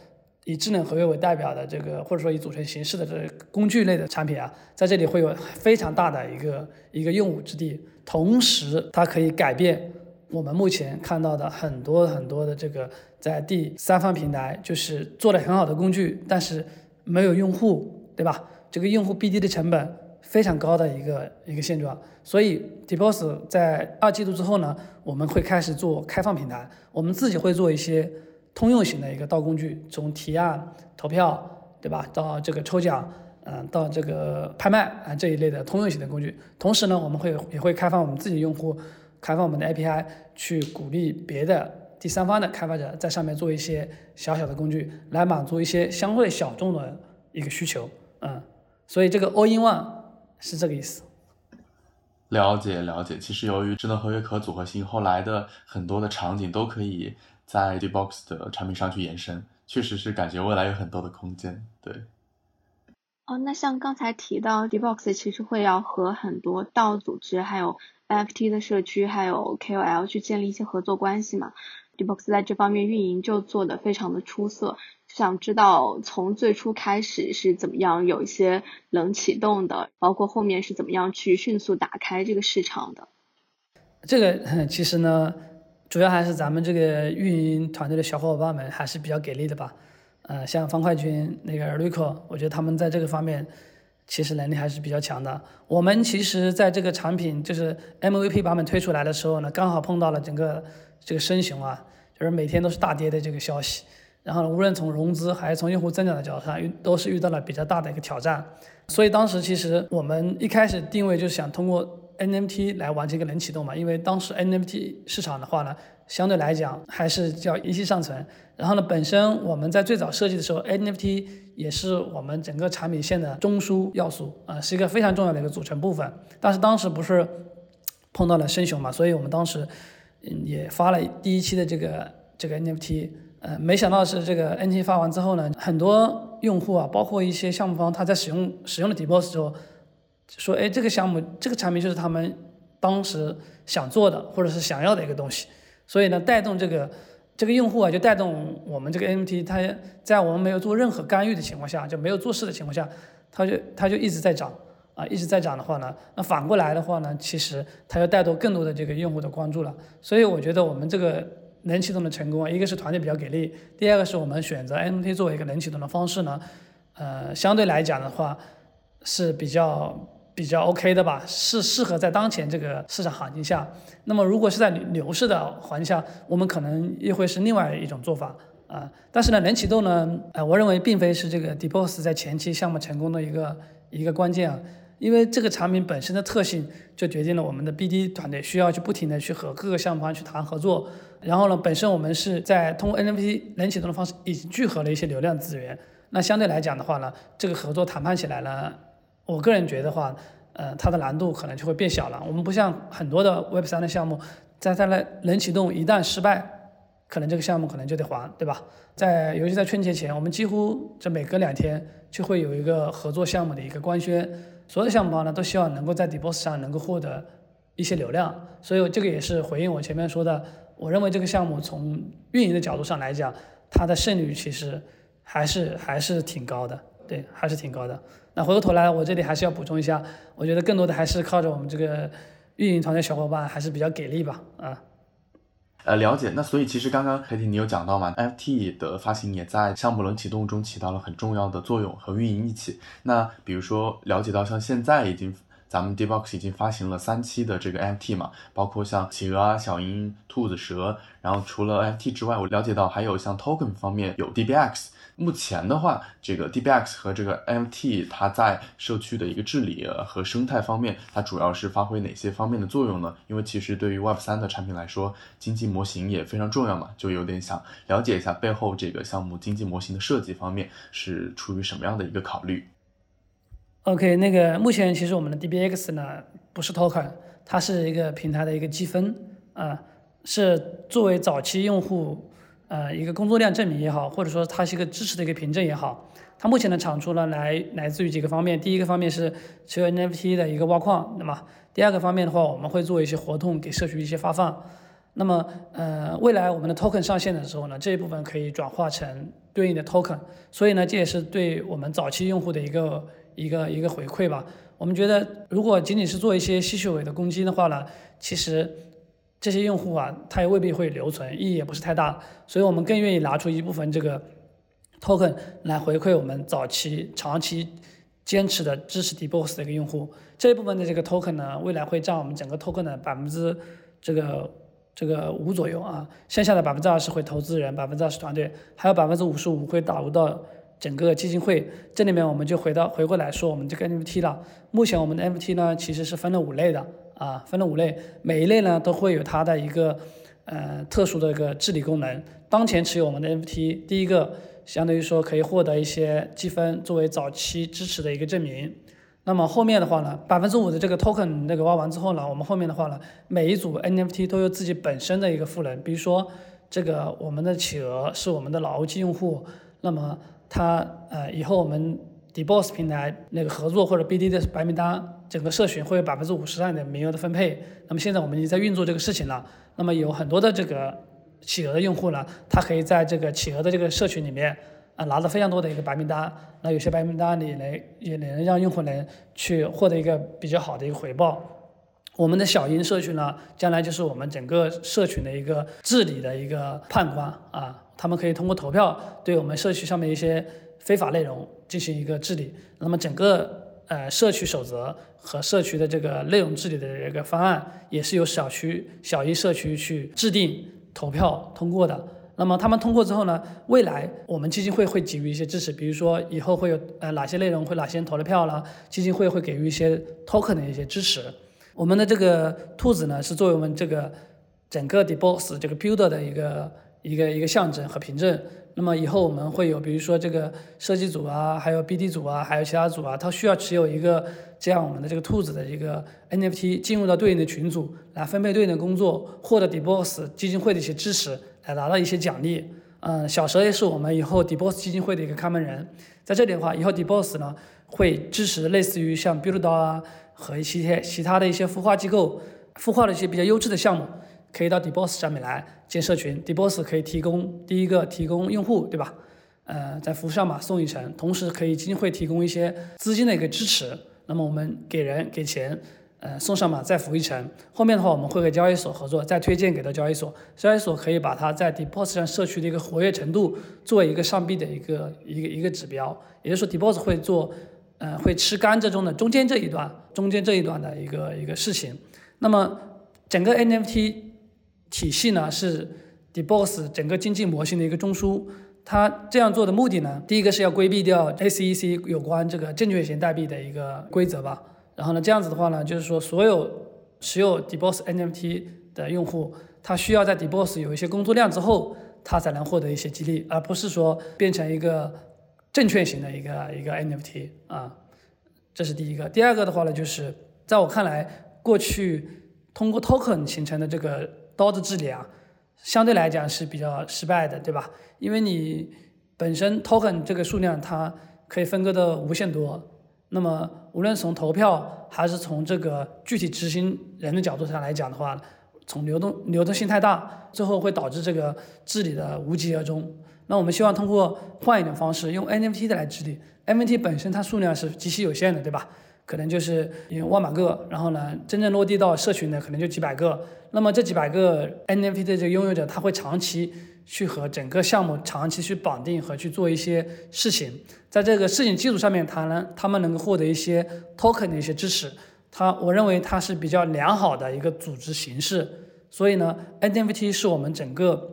以智能合约为代表的这个，或者说以组成形式的这工具类的产品啊，在这里会有非常大的一个一个用武之地。同时，它可以改变我们目前看到的很多很多的这个在第三方平台，就是做的很好的工具，但是没有用户，对吧？这个用户 BD 的成本非常高的一个一个现状。所以，Dboss 在二季度之后呢，我们会开始做开放平台，我们自己会做一些。通用型的一个道工具，从提案、投票，对吧，到这个抽奖，嗯，到这个拍卖啊这一类的通用型的工具。同时呢，我们会也会开放我们自己用户，开放我们的 API，去鼓励别的第三方的开发者在上面做一些小小的工具，来满足一些相对小众的一个需求。嗯，所以这个 All in One 是这个意思。了解了解。其实由于智能合约可组合性，后来的很多的场景都可以。在 Dbox 的产品上去延伸，确实是感觉未来有很多的空间。对。哦，那像刚才提到 Dbox 其实会要和很多道组织、还有 NFT 的社区、还有 KOL 去建立一些合作关系嘛？Dbox 在这方面运营就做得非常的出色。想知道从最初开始是怎么样有一些冷启动的，包括后面是怎么样去迅速打开这个市场的？这个其实呢。主要还是咱们这个运营团队的小伙伴们还是比较给力的吧，呃，像方块君那个 Rico，我觉得他们在这个方面其实能力还是比较强的。我们其实在这个产品就是 MVP 版本推出来的时候呢，刚好碰到了整个这个升熊啊，就是每天都是大跌的这个消息，然后呢无论从融资还是从用户增长的角度上，遇都是遇到了比较大的一个挑战。所以当时其实我们一开始定位就是想通过 NFT 来完成一个冷启动嘛，因为当时 NFT 市场的话呢，相对来讲还是叫一息尚存。然后呢，本身我们在最早设计的时候 NFT 也是我们整个产品线的中枢要素啊，是一个非常重要的一个组成部分。但是当时不是碰到了深熊嘛，所以我们当时也发了第一期的这个这个 NFT，呃，没想到是这个 NFT 发完之后呢，很多用户啊，包括一些项目方，他在使用使用了 Depos 之后。说，哎，这个项目这个产品就是他们当时想做的或者是想要的一个东西，所以呢，带动这个这个用户啊，就带动我们这个 NFT，它在我们没有做任何干预的情况下，就没有做事的情况下，它就它就一直在涨啊，一直在涨的话呢，那反过来的话呢，其实它要带动更多的这个用户的关注了。所以我觉得我们这个冷启动的成功啊，一个是团队比较给力，第二个是我们选择 NFT 作为一个冷启动的方式呢，呃，相对来讲的话是比较。比较 OK 的吧，是适合在当前这个市场行情下。那么如果是在牛市的环境下，我们可能又会是另外一种做法啊。但是呢，冷启动呢，呃，我认为并非是这个 Depos 在前期项目成功的一个一个关键啊。因为这个产品本身的特性就决定了我们的 BD 团队需要去不停的去和各个项目方去谈合作。然后呢，本身我们是在通过 NFT 冷启动的方式已经聚合了一些流量资源。那相对来讲的话呢，这个合作谈判起来呢。我个人觉得话，呃，它的难度可能就会变小了。我们不像很多的 Web 三的项目，在它的冷启动一旦失败，可能这个项目可能就得还，对吧？在尤其在春节前，我们几乎这每隔两天就会有一个合作项目的一个官宣，所有的项目方呢都希望能够在 Depos 上能够获得一些流量，所以这个也是回应我前面说的，我认为这个项目从运营的角度上来讲，它的胜率其实还是还是挺高的，对，还是挺高的。那回过头来，我这里还是要补充一下，我觉得更多的还是靠着我们这个运营团队小伙伴，还是比较给力吧，啊。呃，了解。那所以其实刚刚 k a t i e 你有讲到嘛，FT 的发行也在项目轮启动中起到了很重要的作用，和运营一起。那比如说了解到像现在已经咱们 Dbox 已经发行了三期的这个 FT 嘛，包括像企鹅啊、小鹰、兔子、蛇，然后除了 FT 之外，我了解到还有像 Token 方面有 DBX。目前的话，这个 DBX 和这个 MT 它在社区的一个治理和生态方面，它主要是发挥哪些方面的作用呢？因为其实对于 Web 三的产品来说，经济模型也非常重要嘛，就有点想了解一下背后这个项目经济模型的设计方面是出于什么样的一个考虑。OK，那个目前其实我们的 DBX 呢不是 Token，它是一个平台的一个积分啊，是作为早期用户。呃，一个工作量证明也好，或者说它是一个支持的一个凭证也好，它目前的产出呢，来来自于几个方面。第一个方面是持有 NFT 的一个挖矿，那么第二个方面的话，我们会做一些活动给社区一些发放。那么，呃，未来我们的 token 上线的时候呢，这一部分可以转化成对应的 token。所以呢，这也是对我们早期用户的一个一个一个回馈吧。我们觉得，如果仅仅是做一些吸血鬼的攻击的话呢，其实。这些用户啊，他也未必会留存，意义也不是太大，所以我们更愿意拿出一部分这个 token 来回馈我们早期、长期坚持的支持 Dboss 的一个用户。这一部分的这个 token 呢，未来会占我们整个 token 的百分之这个这个五左右啊，剩下的百分之二十会投资人，百分之二十团队，还有百分之五十五会导入到整个基金会。这里面我们就回到回过来说我们这个 NFT 了。目前我们的 NFT 呢，其实是分了五类的。啊，分了五类，每一类呢都会有它的一个呃特殊的一个治理功能。当前持有我们的 NFT，第一个相当于说可以获得一些积分，作为早期支持的一个证明。那么后面的话呢，百分之五的这个 token 那个挖完之后呢，我们后面的话呢，每一组 NFT 都有自己本身的一个赋能。比如说这个我们的企鹅是我们的老 OG 用户，那么它呃以后我们 Dboss 平台那个合作或者 BD 的白名单。整个社群会有百分之五十上的名额的分配，那么现在我们已经在运作这个事情了。那么有很多的这个企鹅的用户呢，他可以在这个企鹅的这个社群里面啊拿到非常多的一个白名单。那有些白名单里能也能让用户能去获得一个比较好的一个回报。我们的小鹰社群呢，将来就是我们整个社群的一个治理的一个判官啊，他们可以通过投票对我们社区上面一些非法内容进行一个治理。那么整个。呃，社区守则和社区的这个内容治理的这个方案，也是由小区小一社区去制定、投票通过的。那么他们通过之后呢，未来我们基金会会给予一些支持，比如说以后会有呃哪些内容会哪些人投了票了，基金会会给予一些 token 的一些支持。我们的这个兔子呢，是作为我们这个整个 DBox 这个 builder 的一个一个一个象征和凭证。那么以后我们会有，比如说这个设计组啊，还有 BD 组啊，还有其他组啊，它需要持有一个这样我们的这个兔子的一个 NFT，进入到对应的群组来分配对应的工作，获得 DBox 基金会的一些支持，来拿到一些奖励。嗯，小蛇也是我们以后 DBox 基金会的一个看门人。在这里的话，以后 DBox 呢会支持类似于像 Build 啊和一些其他的一些孵化机构孵化的一些比较优质的项目。可以到 d e b o s 上面来建社群 d e b o s 可以提供第一个提供用户，对吧？呃，在服务上嘛送一层，同时可以基金会提供一些资金的一个支持。那么我们给人给钱，呃，送上嘛再服一层。后面的话我们会和交易所合作，再推荐给到交易所，交易所可以把它在 d e b o s 上社区的一个活跃程度作为一个上币的一个一个一个指标。也就是说，DBoss 会做，呃，会吃甘蔗中的中间这一段，中间这一段的一个一个事情。那么整个 NFT。体系呢是 d e b o s 整个经济模型的一个中枢，它这样做的目的呢，第一个是要规避掉 SEC 有关这个证券型代币的一个规则吧。然后呢，这样子的话呢，就是说所有持有 d e b o s NFT 的用户，他需要在 Deboss 有一些工作量之后，他才能获得一些激励，而不是说变成一个证券型的一个一个 NFT 啊。这是第一个。第二个的话呢，就是在我看来，过去通过 Token 形成的这个。刀的治理啊，相对来讲是比较失败的，对吧？因为你本身 token 这个数量它可以分割的无限多，那么无论从投票还是从这个具体执行人的角度上来讲的话，从流动流动性太大，最后会导致这个治理的无疾而终。那我们希望通过换一种方式，用 NFT 的来治理。NFT 本身它数量是极其有限的，对吧？可能就是有万把个，然后呢，真正落地到社群的可能就几百个。那么这几百个 NFT 的这个拥有者，他会长期去和整个项目长期去绑定和去做一些事情，在这个事情基础上面，他能他们能够获得一些 token 的一些支持。他我认为它是比较良好的一个组织形式。所以呢，NFT 是我们整个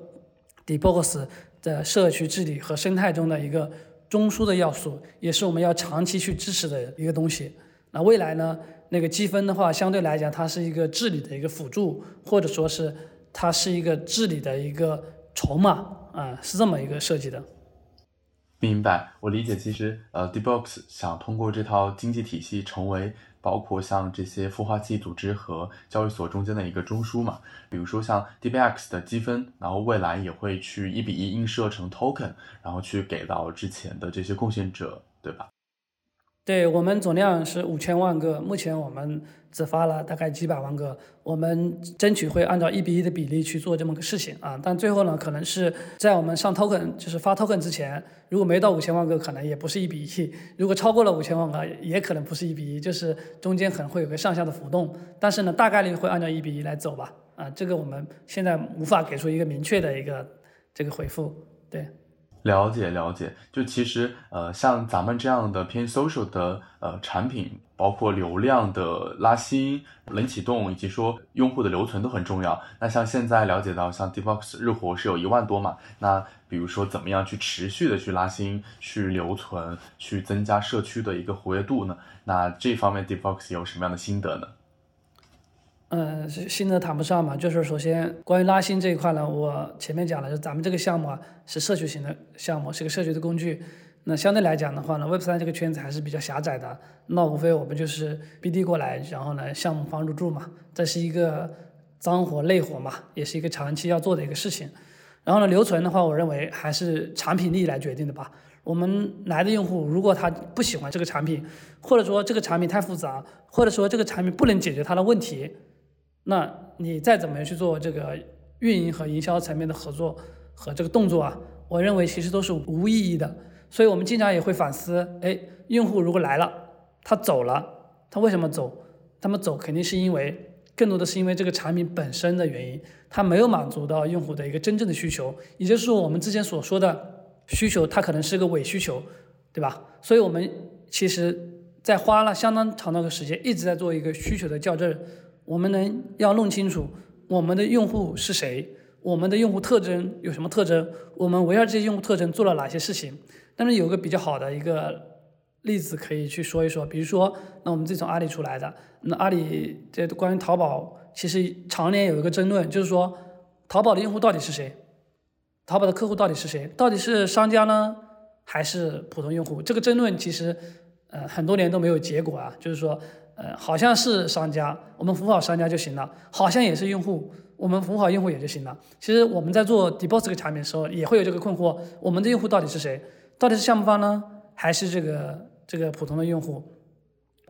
Debox 的社区治理和生态中的一个中枢的要素，也是我们要长期去支持的一个东西。那未来呢？那个积分的话，相对来讲，它是一个治理的一个辅助，或者说是它是一个治理的一个筹码啊，是这么一个设计的。明白，我理解。其实，呃，DBox 想通过这套经济体系，成为包括像这些孵化器组织和交易所中间的一个中枢嘛。比如说像 DBX 的积分，然后未来也会去一比一映射成 token，然后去给到之前的这些贡献者，对吧？对我们总量是五千万个，目前我们只发了大概几百万个，我们争取会按照一比一的比例去做这么个事情啊。但最后呢，可能是在我们上 token 就是发 token 之前，如果没到五千万个，可能也不是一比一；如果超过了五千万个，也可能不是一比一，就是中间可能会有个上下的浮动。但是呢，大概率会按照一比一来走吧。啊，这个我们现在无法给出一个明确的一个这个回复，对。了解了解，就其实呃，像咱们这样的偏 social 的呃产品，包括流量的拉新、冷启动，以及说用户的留存都很重要。那像现在了解到，像 Deepox 日活是有一万多嘛？那比如说怎么样去持续的去拉新、去留存、去增加社区的一个活跃度呢？那这方面 Deepox 有什么样的心得呢？嗯，新的谈不上嘛，就是首先关于拉新这一块呢，我前面讲了，就咱们这个项目啊是社区型的项目，是个社区的工具。那相对来讲的话呢，Web 三这个圈子还是比较狭窄的，那无非我们就是 BD 过来，然后呢项目方入驻嘛，这是一个脏活累活嘛，也是一个长期要做的一个事情。然后呢留存的话，我认为还是产品力来决定的吧。我们来的用户如果他不喜欢这个产品，或者说这个产品太复杂，或者说这个产品不能解决他的问题。那你再怎么样去做这个运营和营销层面的合作和这个动作啊，我认为其实都是无意义的。所以我们经常也会反思，哎，用户如果来了，他走了，他为什么走？他们走肯定是因为更多的是因为这个产品本身的原因，它没有满足到用户的一个真正的需求，也就是说我们之前所说的需求，它可能是个伪需求，对吧？所以我们其实在花了相当长的个时间，一直在做一个需求的校正。我们能要弄清楚我们的用户是谁，我们的用户特征有什么特征，我们围绕这些用户特征做了哪些事情。但是有个比较好的一个例子可以去说一说，比如说，那我们自从阿里出来的，那阿里这关于淘宝，其实常年有一个争论，就是说，淘宝的用户到底是谁？淘宝的客户到底是谁？到底是商家呢，还是普通用户？这个争论其实，呃，很多年都没有结果啊。就是说，呃，好像是商家，我们服务好商家就行了；好像也是用户，我们服务好用户也就行了。其实我们在做 DBox 这个产品的时候，也会有这个困惑：我们的用户到底是谁？到底是项目方呢，还是这个？这个普通的用户，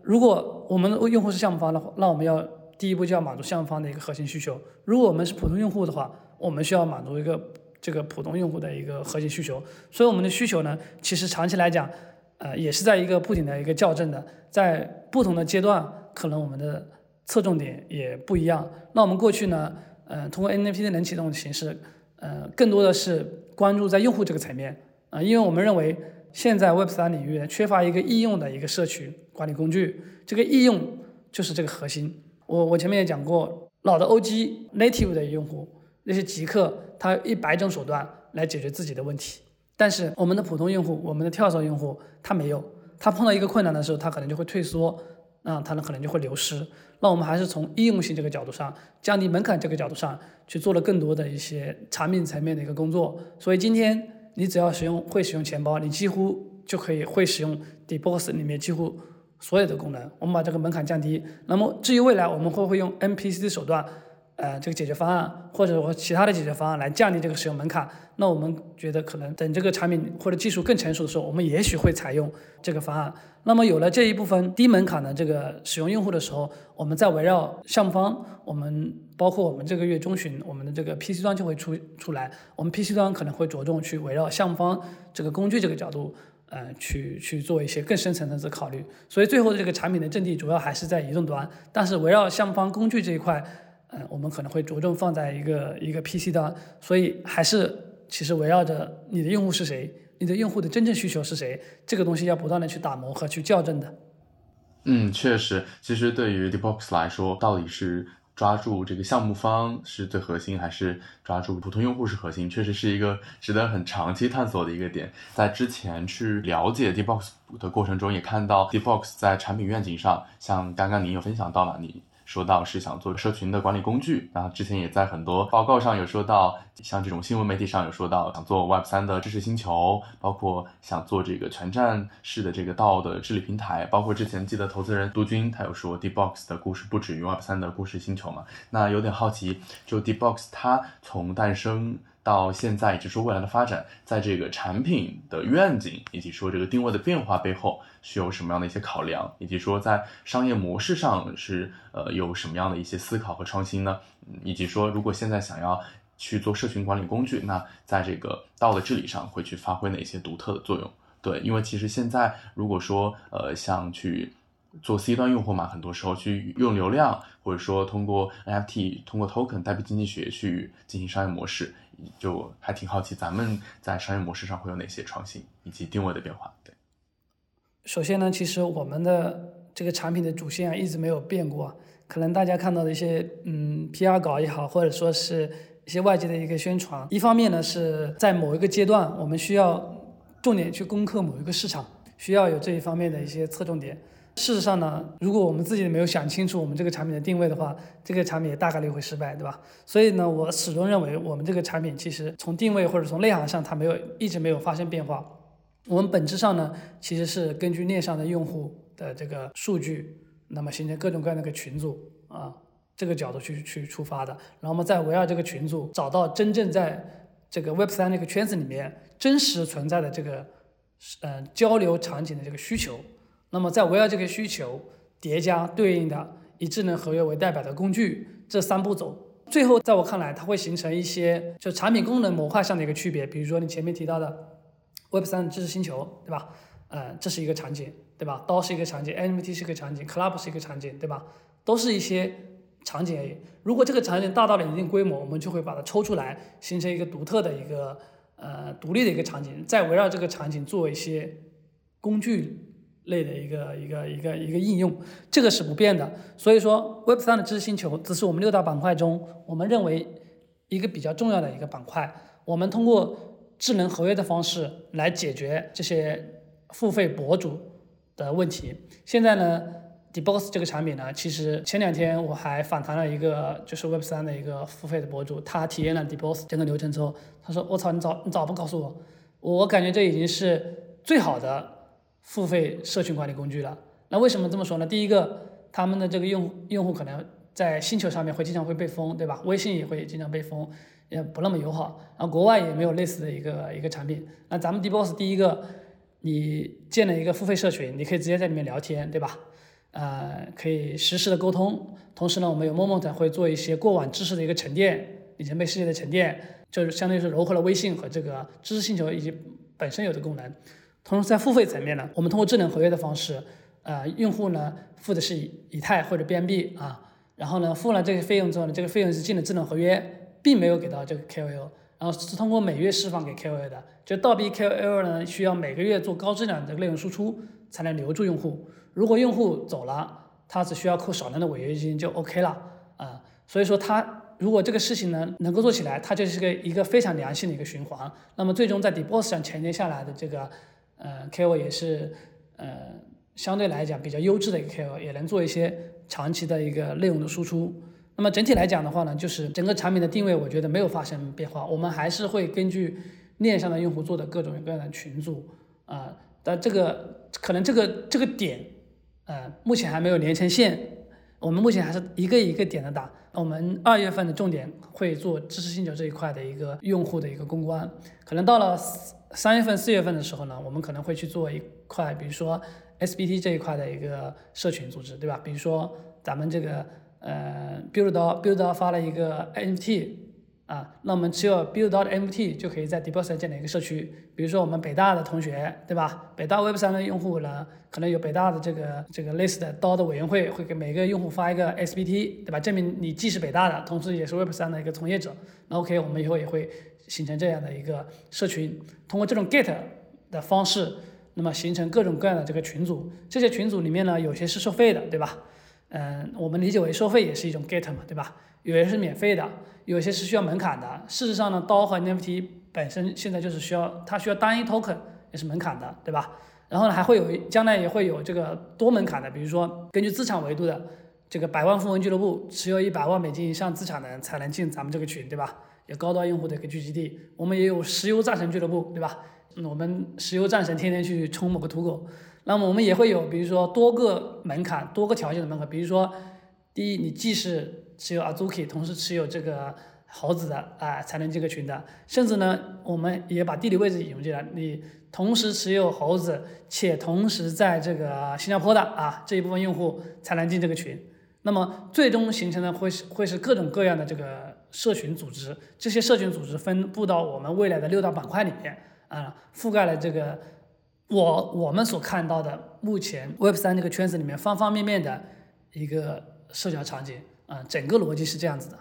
如果我们的用户是项目方的话，那我们要第一步就要满足项目方的一个核心需求。如果我们是普通用户的话，我们需要满足一个这个普通用户的一个核心需求。所以我们的需求呢，其实长期来讲，呃，也是在一个不停的一个校正的，在不同的阶段，可能我们的侧重点也不一样。那我们过去呢，呃，通过 NFT 的能启动的形式，呃，更多的是关注在用户这个层面啊，因为我们认为。现在 Web 三领域缺乏一个易用的一个社区管理工具，这个易用就是这个核心。我我前面也讲过，老的 OG native 的用户，那些极客，他一百种手段来解决自己的问题。但是我们的普通用户，我们的跳蚤用户，他没有，他碰到一个困难的时候，他可能就会退缩，那他呢可能就会流失。那我们还是从易用性这个角度上，降低门槛这个角度上去做了更多的一些产品层面的一个工作。所以今天。你只要使用会使用钱包，你几乎就可以会使用 DBox 里面几乎所有的功能。我们把这个门槛降低。那么至于未来我们会不会用 NPC 的手段？呃，这个解决方案或者说其他的解决方案来降低这个使用门槛，那我们觉得可能等这个产品或者技术更成熟的时候，我们也许会采用这个方案。那么有了这一部分低门槛的这个使用用户的时候，我们再围绕项目方，我们包括我们这个月中旬，我们的这个 PC 端就会出出来，我们 PC 端可能会着重去围绕项目方这个工具这个角度，呃，去去做一些更深层次的考虑。所以最后的这个产品的阵地主要还是在移动端，但是围绕项目方工具这一块。嗯，我们可能会着重放在一个一个 PC 端，所以还是其实围绕着你的用户是谁，你的用户的真正需求是谁，这个东西要不断的去打磨和去校正的。嗯，确实，其实对于 Debox 来说，到底是抓住这个项目方是最核心，还是抓住普通用户是核心，确实是一个值得很长期探索的一个点。在之前去了解 Debox 的过程中，也看到 Debox 在产品愿景上，像刚刚您有分享到了你。说到是想做社群的管理工具，然后之前也在很多报告上有说到，像这种新闻媒体上有说到想做 Web 三的知识星球，包括想做这个全站式的这个道的治理平台，包括之前记得投资人杜军他有说 Dbox 的故事不止于 Web 三的故事星球嘛，那有点好奇，就 Dbox 它从诞生。到现在，以及说未来的发展，在这个产品的愿景以及说这个定位的变化背后，是有什么样的一些考量，以及说在商业模式上是呃有什么样的一些思考和创新呢？以及说如果现在想要去做社群管理工具，那在这个道的治理上会去发挥哪些独特的作用？对，因为其实现在如果说呃像去。做 C 端用户嘛，很多时候去用流量，或者说通过 NFT、通过 Token 代币经济学去进行商业模式，就还挺好奇咱们在商业模式上会有哪些创新以及定位的变化。首先呢，其实我们的这个产品的主线啊一直没有变过，可能大家看到的一些嗯 PR 稿也好，或者说是一些外界的一个宣传，一方面呢是在某一个阶段我们需要重点去攻克某一个市场，需要有这一方面的一些侧重点。事实上呢，如果我们自己没有想清楚我们这个产品的定位的话，这个产品也大概率会失败，对吧？所以呢，我始终认为我们这个产品其实从定位或者从内涵上，它没有一直没有发生变化。我们本质上呢，其实是根据链上的用户的这个数据，那么形成各种各样的个群组啊，这个角度去去出发的。然后我们再围绕这个群组，找到真正在这个 Web 三那个圈子里面真实存在的这个嗯交流场景的这个需求。那么，在围绕这个需求叠加对应的以智能合约为代表的工具，这三步走，最后在我看来，它会形成一些就产品功能模块上的一个区别。比如说你前面提到的 Web 三知识星球，对吧？呃，这是一个场景，对吧？刀是一个场景，NFT 是一个场景，Club 是一个场景，对吧？都是一些场景而已。如果这个场景大到了一定规模，我们就会把它抽出来，形成一个独特的一个呃独立的一个场景，再围绕这个场景做一些工具。类的一个一个一个一个应用，这个是不变的。所以说，Web 三的知识星球只是我们六大板块中，我们认为一个比较重要的一个板块。我们通过智能合约的方式来解决这些付费博主的问题。现在呢，Debox 这个产品呢，其实前两天我还访谈了一个就是 Web 三的一个付费的博主，他体验了 Debox 整个流程之后，他说：“我操，你早你早不告诉我，我感觉这已经是最好的付费社群管理工具了。”那为什么这么说呢？第一个，他们的这个用用户可能在星球上面会经常会被封，对吧？微信也会经常被封，也不那么友好。然后国外也没有类似的一个一个产品。那咱们 Debox 第一个。你建了一个付费社群，你可以直接在里面聊天，对吧？呃，可以实时的沟通。同时呢，我们有 Moment 会做一些过往知识的一个沉淀，里程碑世界的沉淀，就是相当于是融合了微信和这个知识星球以及本身有的功能。同时在付费层面呢，我们通过智能合约的方式，呃，用户呢付的是以以太或者 BNB 啊，然后呢付了这个费用之后呢，这个费用是进了智能合约，并没有给到这个 KOL。然后是通过每月释放给 KOL 的，就倒逼 KOL 呢需要每个月做高质量的内容输出才能留住用户。如果用户走了，他只需要扣少量的违约金就 OK 了啊。所以说他如果这个事情呢能够做起来，它就是个一个非常良性的一个循环。那么最终在 Deboss 上前接下来的这个呃 KOL 也是呃相对来讲比较优质的一个 KOL，也能做一些长期的一个内容的输出。那么整体来讲的话呢，就是整个产品的定位，我觉得没有发生变化。我们还是会根据链上的用户做的各种各样的群组啊，但这个可能这个这个点，呃，目前还没有连成线。我们目前还是一个一个点的打。我们二月份的重点会做知识星球这一块的一个用户的一个公关。可能到了三月份、四月份的时候呢，我们可能会去做一块，比如说 SBT 这一块的一个社群组织，对吧？比如说咱们这个。呃，build 到 build 发了一个 NFT 啊，那我们持有 build 到的 NFT 就可以在 d e b o s 建立一个社区。比如说我们北大的同学，对吧？北大 Web 三的用户呢，可能有北大的这个这个类似的 DAO 的委员会，会给每个用户发一个 SBT，对吧？证明你既是北大的，同时也是 Web 三的一个从业者。那 OK，我们以后也会形成这样的一个社群，通过这种 get 的方式，那么形成各种各样的这个群组。这些群组里面呢，有些是收费的，对吧？嗯，我们理解为收费也是一种 get 嘛，对吧？有些是免费的，有些是需要门槛的。事实上呢，刀和 NFT 本身现在就是需要，它需要单一 token 也是门槛的，对吧？然后呢，还会有将来也会有这个多门槛的，比如说根据资产维度的，这个百万富翁俱乐部持有一百万美金以上资产的人才能进咱们这个群，对吧？有高端用户的一个聚集地。我们也有石油战神俱乐部，对吧？我们石油战神天天去冲某个土狗。那么我们也会有，比如说多个门槛、多个条件的门槛。比如说，第一，你既是持有 Azuki，同时持有这个猴子的啊，才能进个群的。甚至呢，我们也把地理位置引入进来，你同时持有猴子，且同时在这个新加坡的啊这一部分用户才能进这个群。那么最终形成的会是会是各种各样的这个社群组织，这些社群组织分布到我们未来的六大板块里面啊，覆盖了这个。我我们所看到的目前 Web 三这个圈子里面方方面面的一个社交场景，啊，整个逻辑是这样子的。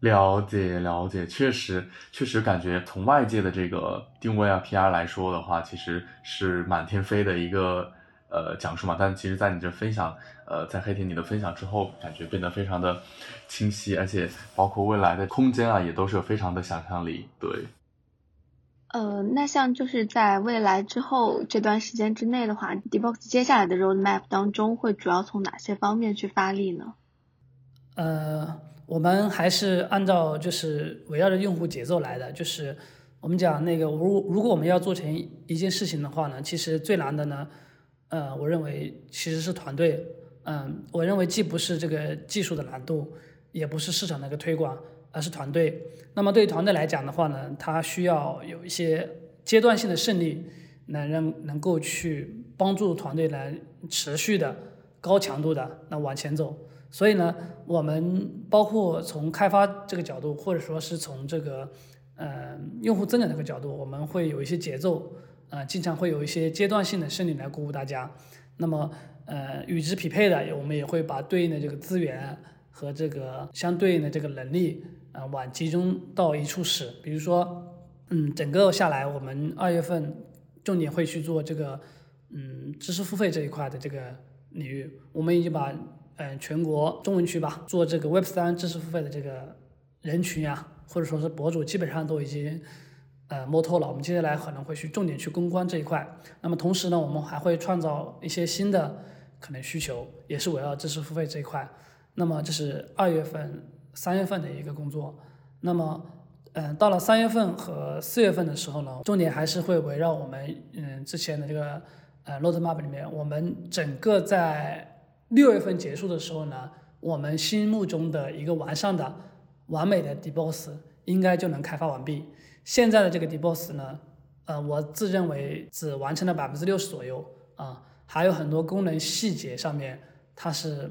了解了解，确实确实感觉从外界的这个定位啊 PR 来说的话，其实是满天飞的一个呃讲述嘛。但其实，在你这分享，呃，在黑田你的分享之后，感觉变得非常的清晰，而且包括未来的空间啊，也都是有非常的想象力。对。呃，那像就是在未来之后这段时间之内的话，Debox 接下来的 roadmap 当中会主要从哪些方面去发力呢？呃，我们还是按照就是围绕着用户节奏来的，就是我们讲那个，如如果我们要做成一件事情的话呢，其实最难的呢，呃，我认为其实是团队，嗯，我认为既不是这个技术的难度，也不是市场的一个推广。而是团队。那么对于团队来讲的话呢，它需要有一些阶段性的胜利，能让能够去帮助团队来持续的高强度的那往前走。所以呢，我们包括从开发这个角度，或者说是从这个呃用户增长这个角度，我们会有一些节奏，呃，经常会有一些阶段性的胜利来鼓舞大家。那么呃与之匹配的，我们也会把对应的这个资源和这个相对应的这个能力。啊，往集中到一处使，比如说，嗯，整个下来，我们二月份重点会去做这个，嗯，知识付费这一块的这个领域，我们已经把，嗯，全国中文区吧，做这个 Web 三知识付费的这个人群呀，或者说是博主，基本上都已经，呃摸透了，我们接下来可能会去重点去攻关这一块。那么同时呢，我们还会创造一些新的可能需求，也是围绕知识付费这一块。那么这是二月份、三月份的一个工作。那么，嗯，到了三月份和四月份的时候呢，重点还是会围绕我们嗯之前的这个呃 roadmap 里面，我们整个在六月份结束的时候呢。我们心目中的一个完善的、完美的 deboss 应该就能开发完毕。现在的这个 deboss 呢，呃，我自认为只完成了百分之六十左右啊，还有很多功能细节上面它是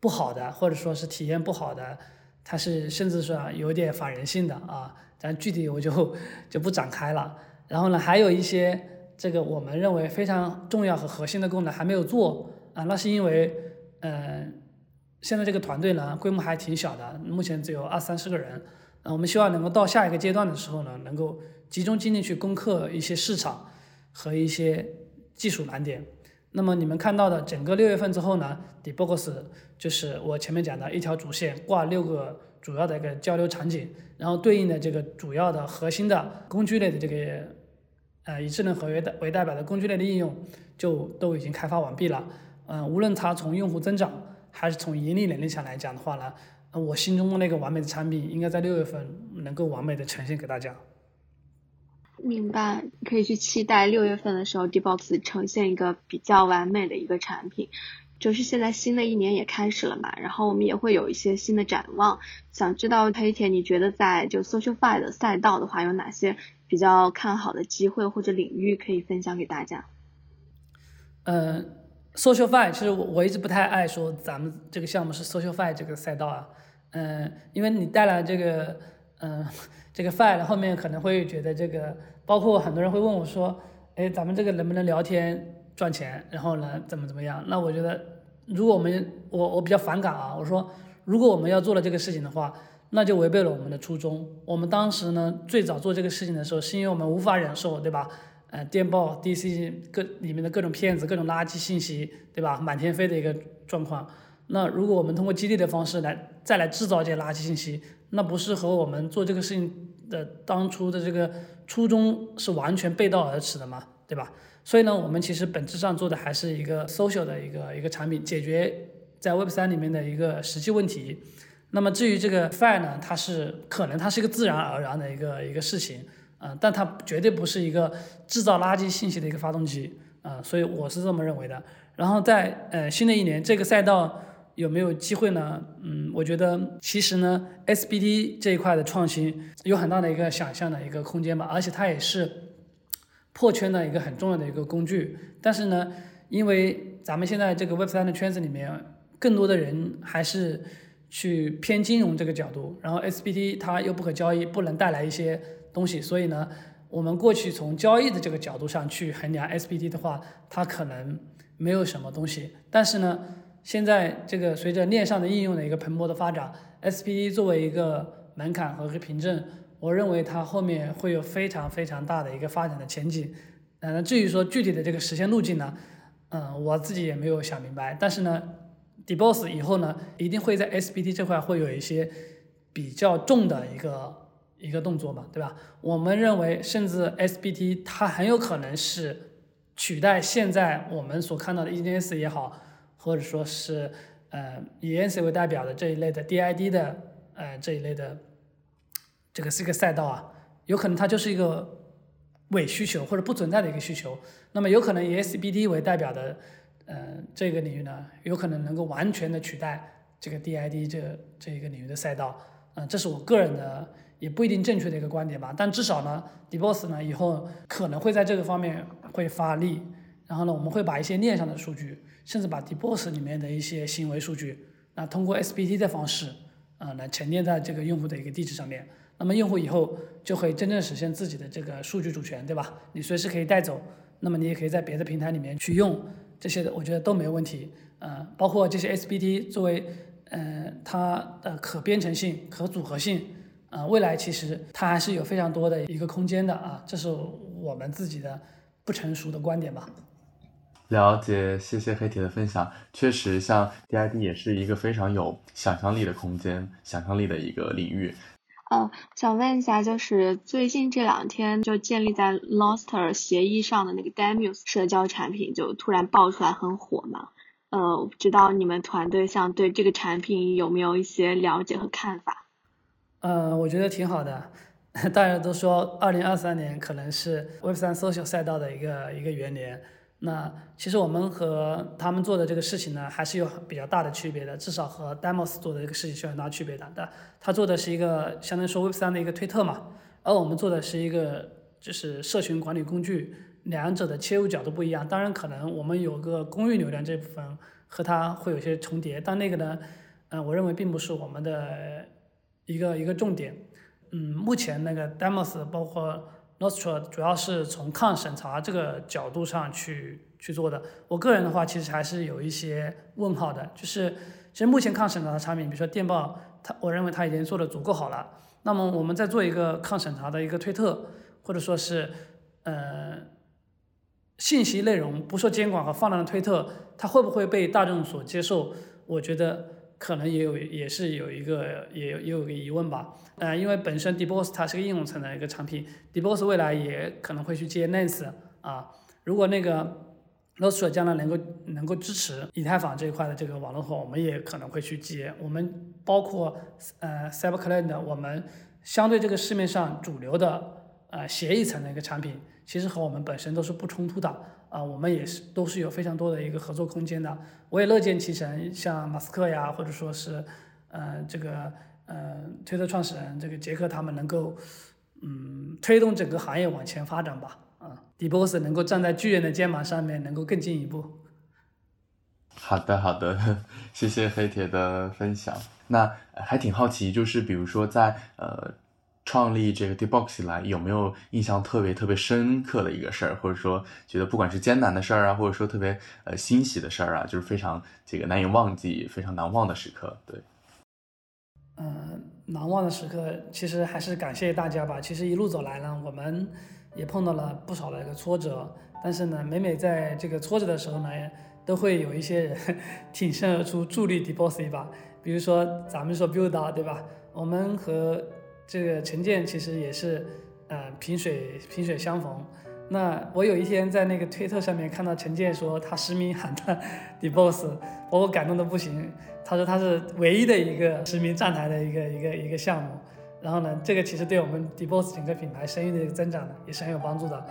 不好的，或者说是体验不好的，它是甚至说有点反人性的啊。咱具体我就就不展开了。然后呢，还有一些这个我们认为非常重要和核心的功能还没有做啊，那是因为嗯。现在这个团队呢，规模还挺小的，目前只有二三十个人。啊，我们希望能够到下一个阶段的时候呢，能够集中精力去攻克一些市场和一些技术难点。那么你们看到的整个六月份之后呢，Debox 就是我前面讲的一条主线挂六个主要的一个交流场景，然后对应的这个主要的核心的工具类的这个呃以智能合约的为代表的工具类的应用，就都已经开发完毕了。嗯，无论它从用户增长，还是从盈利能力上来讲的话呢，我心中的那个完美的产品应该在六月份能够完美的呈现给大家。明白，可以去期待六月份的时候，Dbox 呈现一个比较完美的一个产品。就是现在新的一年也开始了嘛，然后我们也会有一些新的展望。想知道黑铁，你觉得在就 SocialFi 的赛道的话，有哪些比较看好的机会或者领域可以分享给大家？嗯。SocialFi 其实我我一直不太爱说咱们这个项目是 SocialFi 这个赛道啊，嗯，因为你带来这个嗯这个 Fi 后面可能会觉得这个，包括很多人会问我说，哎，咱们这个能不能聊天赚钱？然后呢，怎么怎么样？那我觉得，如果我们我我比较反感啊，我说如果我们要做了这个事情的话，那就违背了我们的初衷。我们当时呢最早做这个事情的时候，是因为我们无法忍受，对吧？呃，电报、DC 各里面的各种骗子、各种垃圾信息，对吧？满天飞的一个状况。那如果我们通过激励的方式来再来制造这些垃圾信息，那不是和我们做这个事情的当初的这个初衷是完全背道而驰的嘛？对吧？所以呢，我们其实本质上做的还是一个 social 的一个一个产品，解决在 Web 三里面的一个实际问题。那么至于这个 Fi 呢，它是可能它是一个自然而然的一个一个事情。嗯，但它绝对不是一个制造垃圾信息的一个发动机，啊，所以我是这么认为的。然后在呃新的一年，这个赛道有没有机会呢？嗯，我觉得其实呢，SBT 这一块的创新有很大的一个想象的一个空间吧，而且它也是破圈的一个很重要的一个工具。但是呢，因为咱们现在这个 Web 三的圈子里面，更多的人还是去偏金融这个角度，然后 SBT 它又不可交易，不能带来一些。东西，所以呢，我们过去从交易的这个角度上去衡量 SBT 的话，它可能没有什么东西。但是呢，现在这个随着链上的应用的一个蓬勃的发展，SBD 作为一个门槛和一个凭证，我认为它后面会有非常非常大的一个发展的前景。嗯，至于说具体的这个实现路径呢，嗯，我自己也没有想明白。但是呢，Deboss 以后呢，一定会在 SBT 这块会有一些比较重的一个。一个动作嘛，对吧？我们认为，甚至 SBT 它很有可能是取代现在我们所看到的 ENS 也好，或者说是呃以 N C 为代表的这一类的 DID 的呃这一类的这个是一个赛道啊，有可能它就是一个伪需求或者不存在的一个需求。那么有可能以 S B D 为代表的呃这个领域呢，有可能能够完全的取代这个 DID 这这一个领域的赛道。嗯，这是我个人的。也不一定正确的一个观点吧，但至少呢，Dboss 呢以后可能会在这个方面会发力，然后呢，我们会把一些链上的数据，甚至把 DBOS 里面的一些行为数据，那通过 SBT 的方式，啊，来沉淀在这个用户的一个地址上面，那么用户以后就会真正实现自己的这个数据主权，对吧？你随时可以带走，那么你也可以在别的平台里面去用，这些的我觉得都没有问题，呃，包括这些 SBT 作为，嗯，它的可编程性、可组合性。啊，未来其实它还是有非常多的一个空间的啊，这是我们自己的不成熟的观点吧。了解，谢谢黑铁的分享。确实，像 DID 也是一个非常有想象力的空间、想象力的一个领域。呃，想问一下，就是最近这两天就建立在 Lustre 协议上的那个 Demuse 社交产品就突然爆出来很火嘛？呃，不知道你们团队像对这个产品有没有一些了解和看法？呃，我觉得挺好的。[LAUGHS] 大家都说二零二三年可能是 Web 三 social 赛道的一个一个元年。那其实我们和他们做的这个事情呢，还是有比较大的区别的，至少和 Demos 做的这个事情是有很大区别的。但他做的是一个相当于说 Web 三的一个推特嘛，而我们做的是一个就是社群管理工具，两者的切入角度不一样。当然，可能我们有个公域流量这部分和它会有些重叠，但那个呢，嗯，我认为并不是我们的一个一个重点。嗯，目前那个 Demos 包括。Nostra 主要是从抗审查这个角度上去去做的。我个人的话，其实还是有一些问号的。就是，其实目前抗审查的产品，比如说电报，它我认为它已经做的足够好了。那么我们在做一个抗审查的一个推特，或者说是，呃，信息内容不受监管和放量的推特，它会不会被大众所接受？我觉得。可能也有，也是有一个，也也有个疑问吧。呃，因为本身 Deboss 它是个应用层的一个产品，Deboss 未来也可能会去接 Lens 啊。如果那个 Nostr 将来能够能够支持以太坊这一块的这个网络的话，我们也可能会去接。我们包括呃 CyberClan 我们相对这个市面上主流的呃协议层的一个产品，其实和我们本身都是不冲突的。啊，我们也是都是有非常多的一个合作空间的，我也乐见其成，像马斯克呀，或者说是，呃，这个呃，推特创始人这个杰克他们能够，嗯，推动整个行业往前发展吧，啊，DBoss 能够站在巨人的肩膀上面，能够更进一步。好的，好的，谢谢黑铁的分享。那还挺好奇，就是比如说在呃。创立这个 Debox 以来，有没有印象特别特别深刻的一个事儿，或者说觉得不管是艰难的事儿啊，或者说特别呃欣喜的事儿啊，就是非常这个难以忘记、非常难忘的时刻？对，嗯，难忘的时刻，其实还是感谢大家吧。其实一路走来呢，我们也碰到了不少的一个挫折，但是呢，每每在这个挫折的时候呢，都会有一些人 [LAUGHS] 挺身而出助力 Debox 一把。比如说咱们说 Build 对吧？我们和这个陈建其实也是，呃，萍水萍水相逢。那我有一天在那个推特上面看到陈建说他实名喊的 d e b o s s 把我感动的不行。他说他是唯一的一个实名站台的一个一个一个项目。然后呢，这个其实对我们 d e b o s s 整个品牌声誉的一个增长，也是很有帮助的。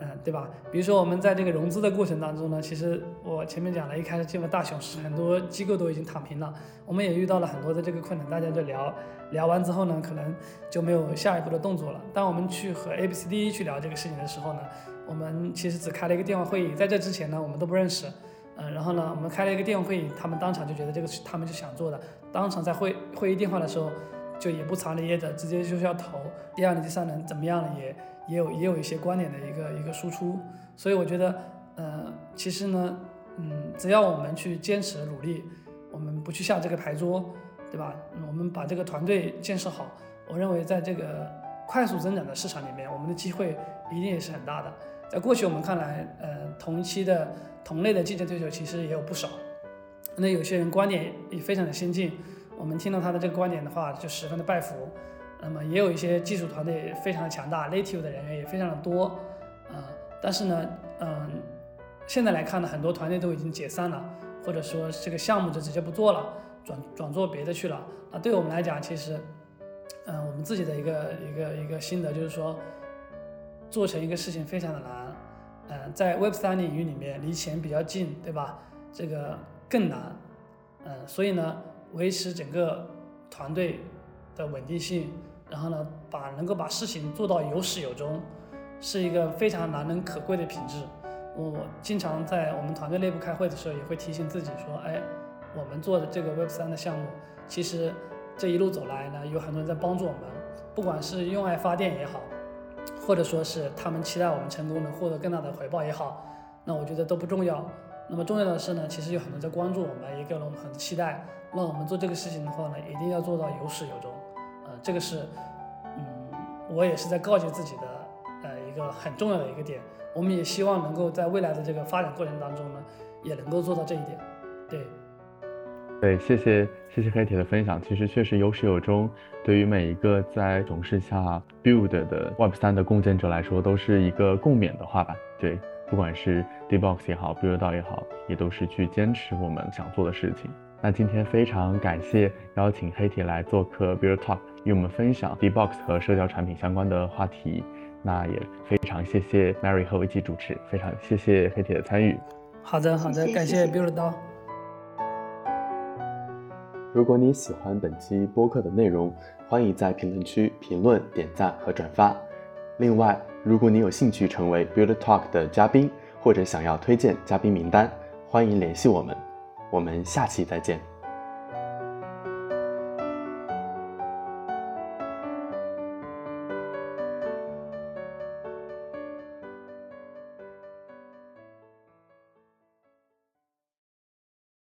嗯，对吧？比如说我们在这个融资的过程当中呢，其实我前面讲了一开始进入大熊市，很多机构都已经躺平了，我们也遇到了很多的这个困难，大家就聊聊完之后呢，可能就没有下一步的动作了。当我们去和 A B C D 去聊这个事情的时候呢，我们其实只开了一个电话会议，在这之前呢，我们都不认识。嗯，然后呢，我们开了一个电话会议，他们当场就觉得这个是他们就想做的，当场在会会议电话的时候就也不藏着掖着，直接就是要投。第二轮、第三轮怎么样了也。也有也有一些观点的一个一个输出，所以我觉得，呃，其实呢，嗯，只要我们去坚持努力，我们不去下这个牌桌，对吧？我们把这个团队建设好，我认为在这个快速增长的市场里面，我们的机会一定也是很大的。在过去我们看来，呃，同期的同类的竞争对手其实也有不少，那有些人观点也非常的先进，我们听到他的这个观点的话，就十分的拜服。那么也有一些技术团队非常的强大，native 的人员也非常的多，啊，但是呢，嗯，现在来看呢，很多团队都已经解散了，或者说这个项目就直接不做了，转转做别的去了。啊，对我们来讲，其实，嗯，我们自己的一个一个一个心得就是说，做成一个事情非常的难，嗯，在 Web 三领域里面离钱比较近，对吧？这个更难，嗯，所以呢，维持整个团队的稳定性。然后呢，把能够把事情做到有始有终，是一个非常难能可贵的品质。我经常在我们团队内部开会的时候，也会提醒自己说，哎，我们做的这个 Web 三的项目，其实这一路走来呢，有很多人在帮助我们，不管是用爱发电也好，或者说是他们期待我们成功能获得更大的回报也好，那我觉得都不重要。那么重要的是呢，其实有很多人在关注我们，也给了我们很期待。那我们做这个事情的话呢，一定要做到有始有终。呃这个是，嗯，我也是在告诫自己的，呃，一个很重要的一个点。我们也希望能够在未来的这个发展过程当中呢，也能够做到这一点。对，对，谢谢谢谢黑铁的分享。其实确实有始有终，对于每一个在总是下 build 的 Web 三的共建者来说，都是一个共勉的话吧。对，不管是 Dbox 也好，build 到也好，也都是去坚持我们想做的事情。那今天非常感谢邀请黑铁来做客 Build Talk，与我们分享 Dbox 和社交产品相关的话题。那也非常谢谢 Mary 和我一起主持，非常谢谢黑铁的参与。好的，好的，感谢 Build 到。如果你喜欢本期播客的内容，欢迎在评论区评论、点赞和转发。另外，如果你有兴趣成为 Build Talk 的嘉宾，或者想要推荐嘉宾名单，欢迎联系我们。我们下期再见。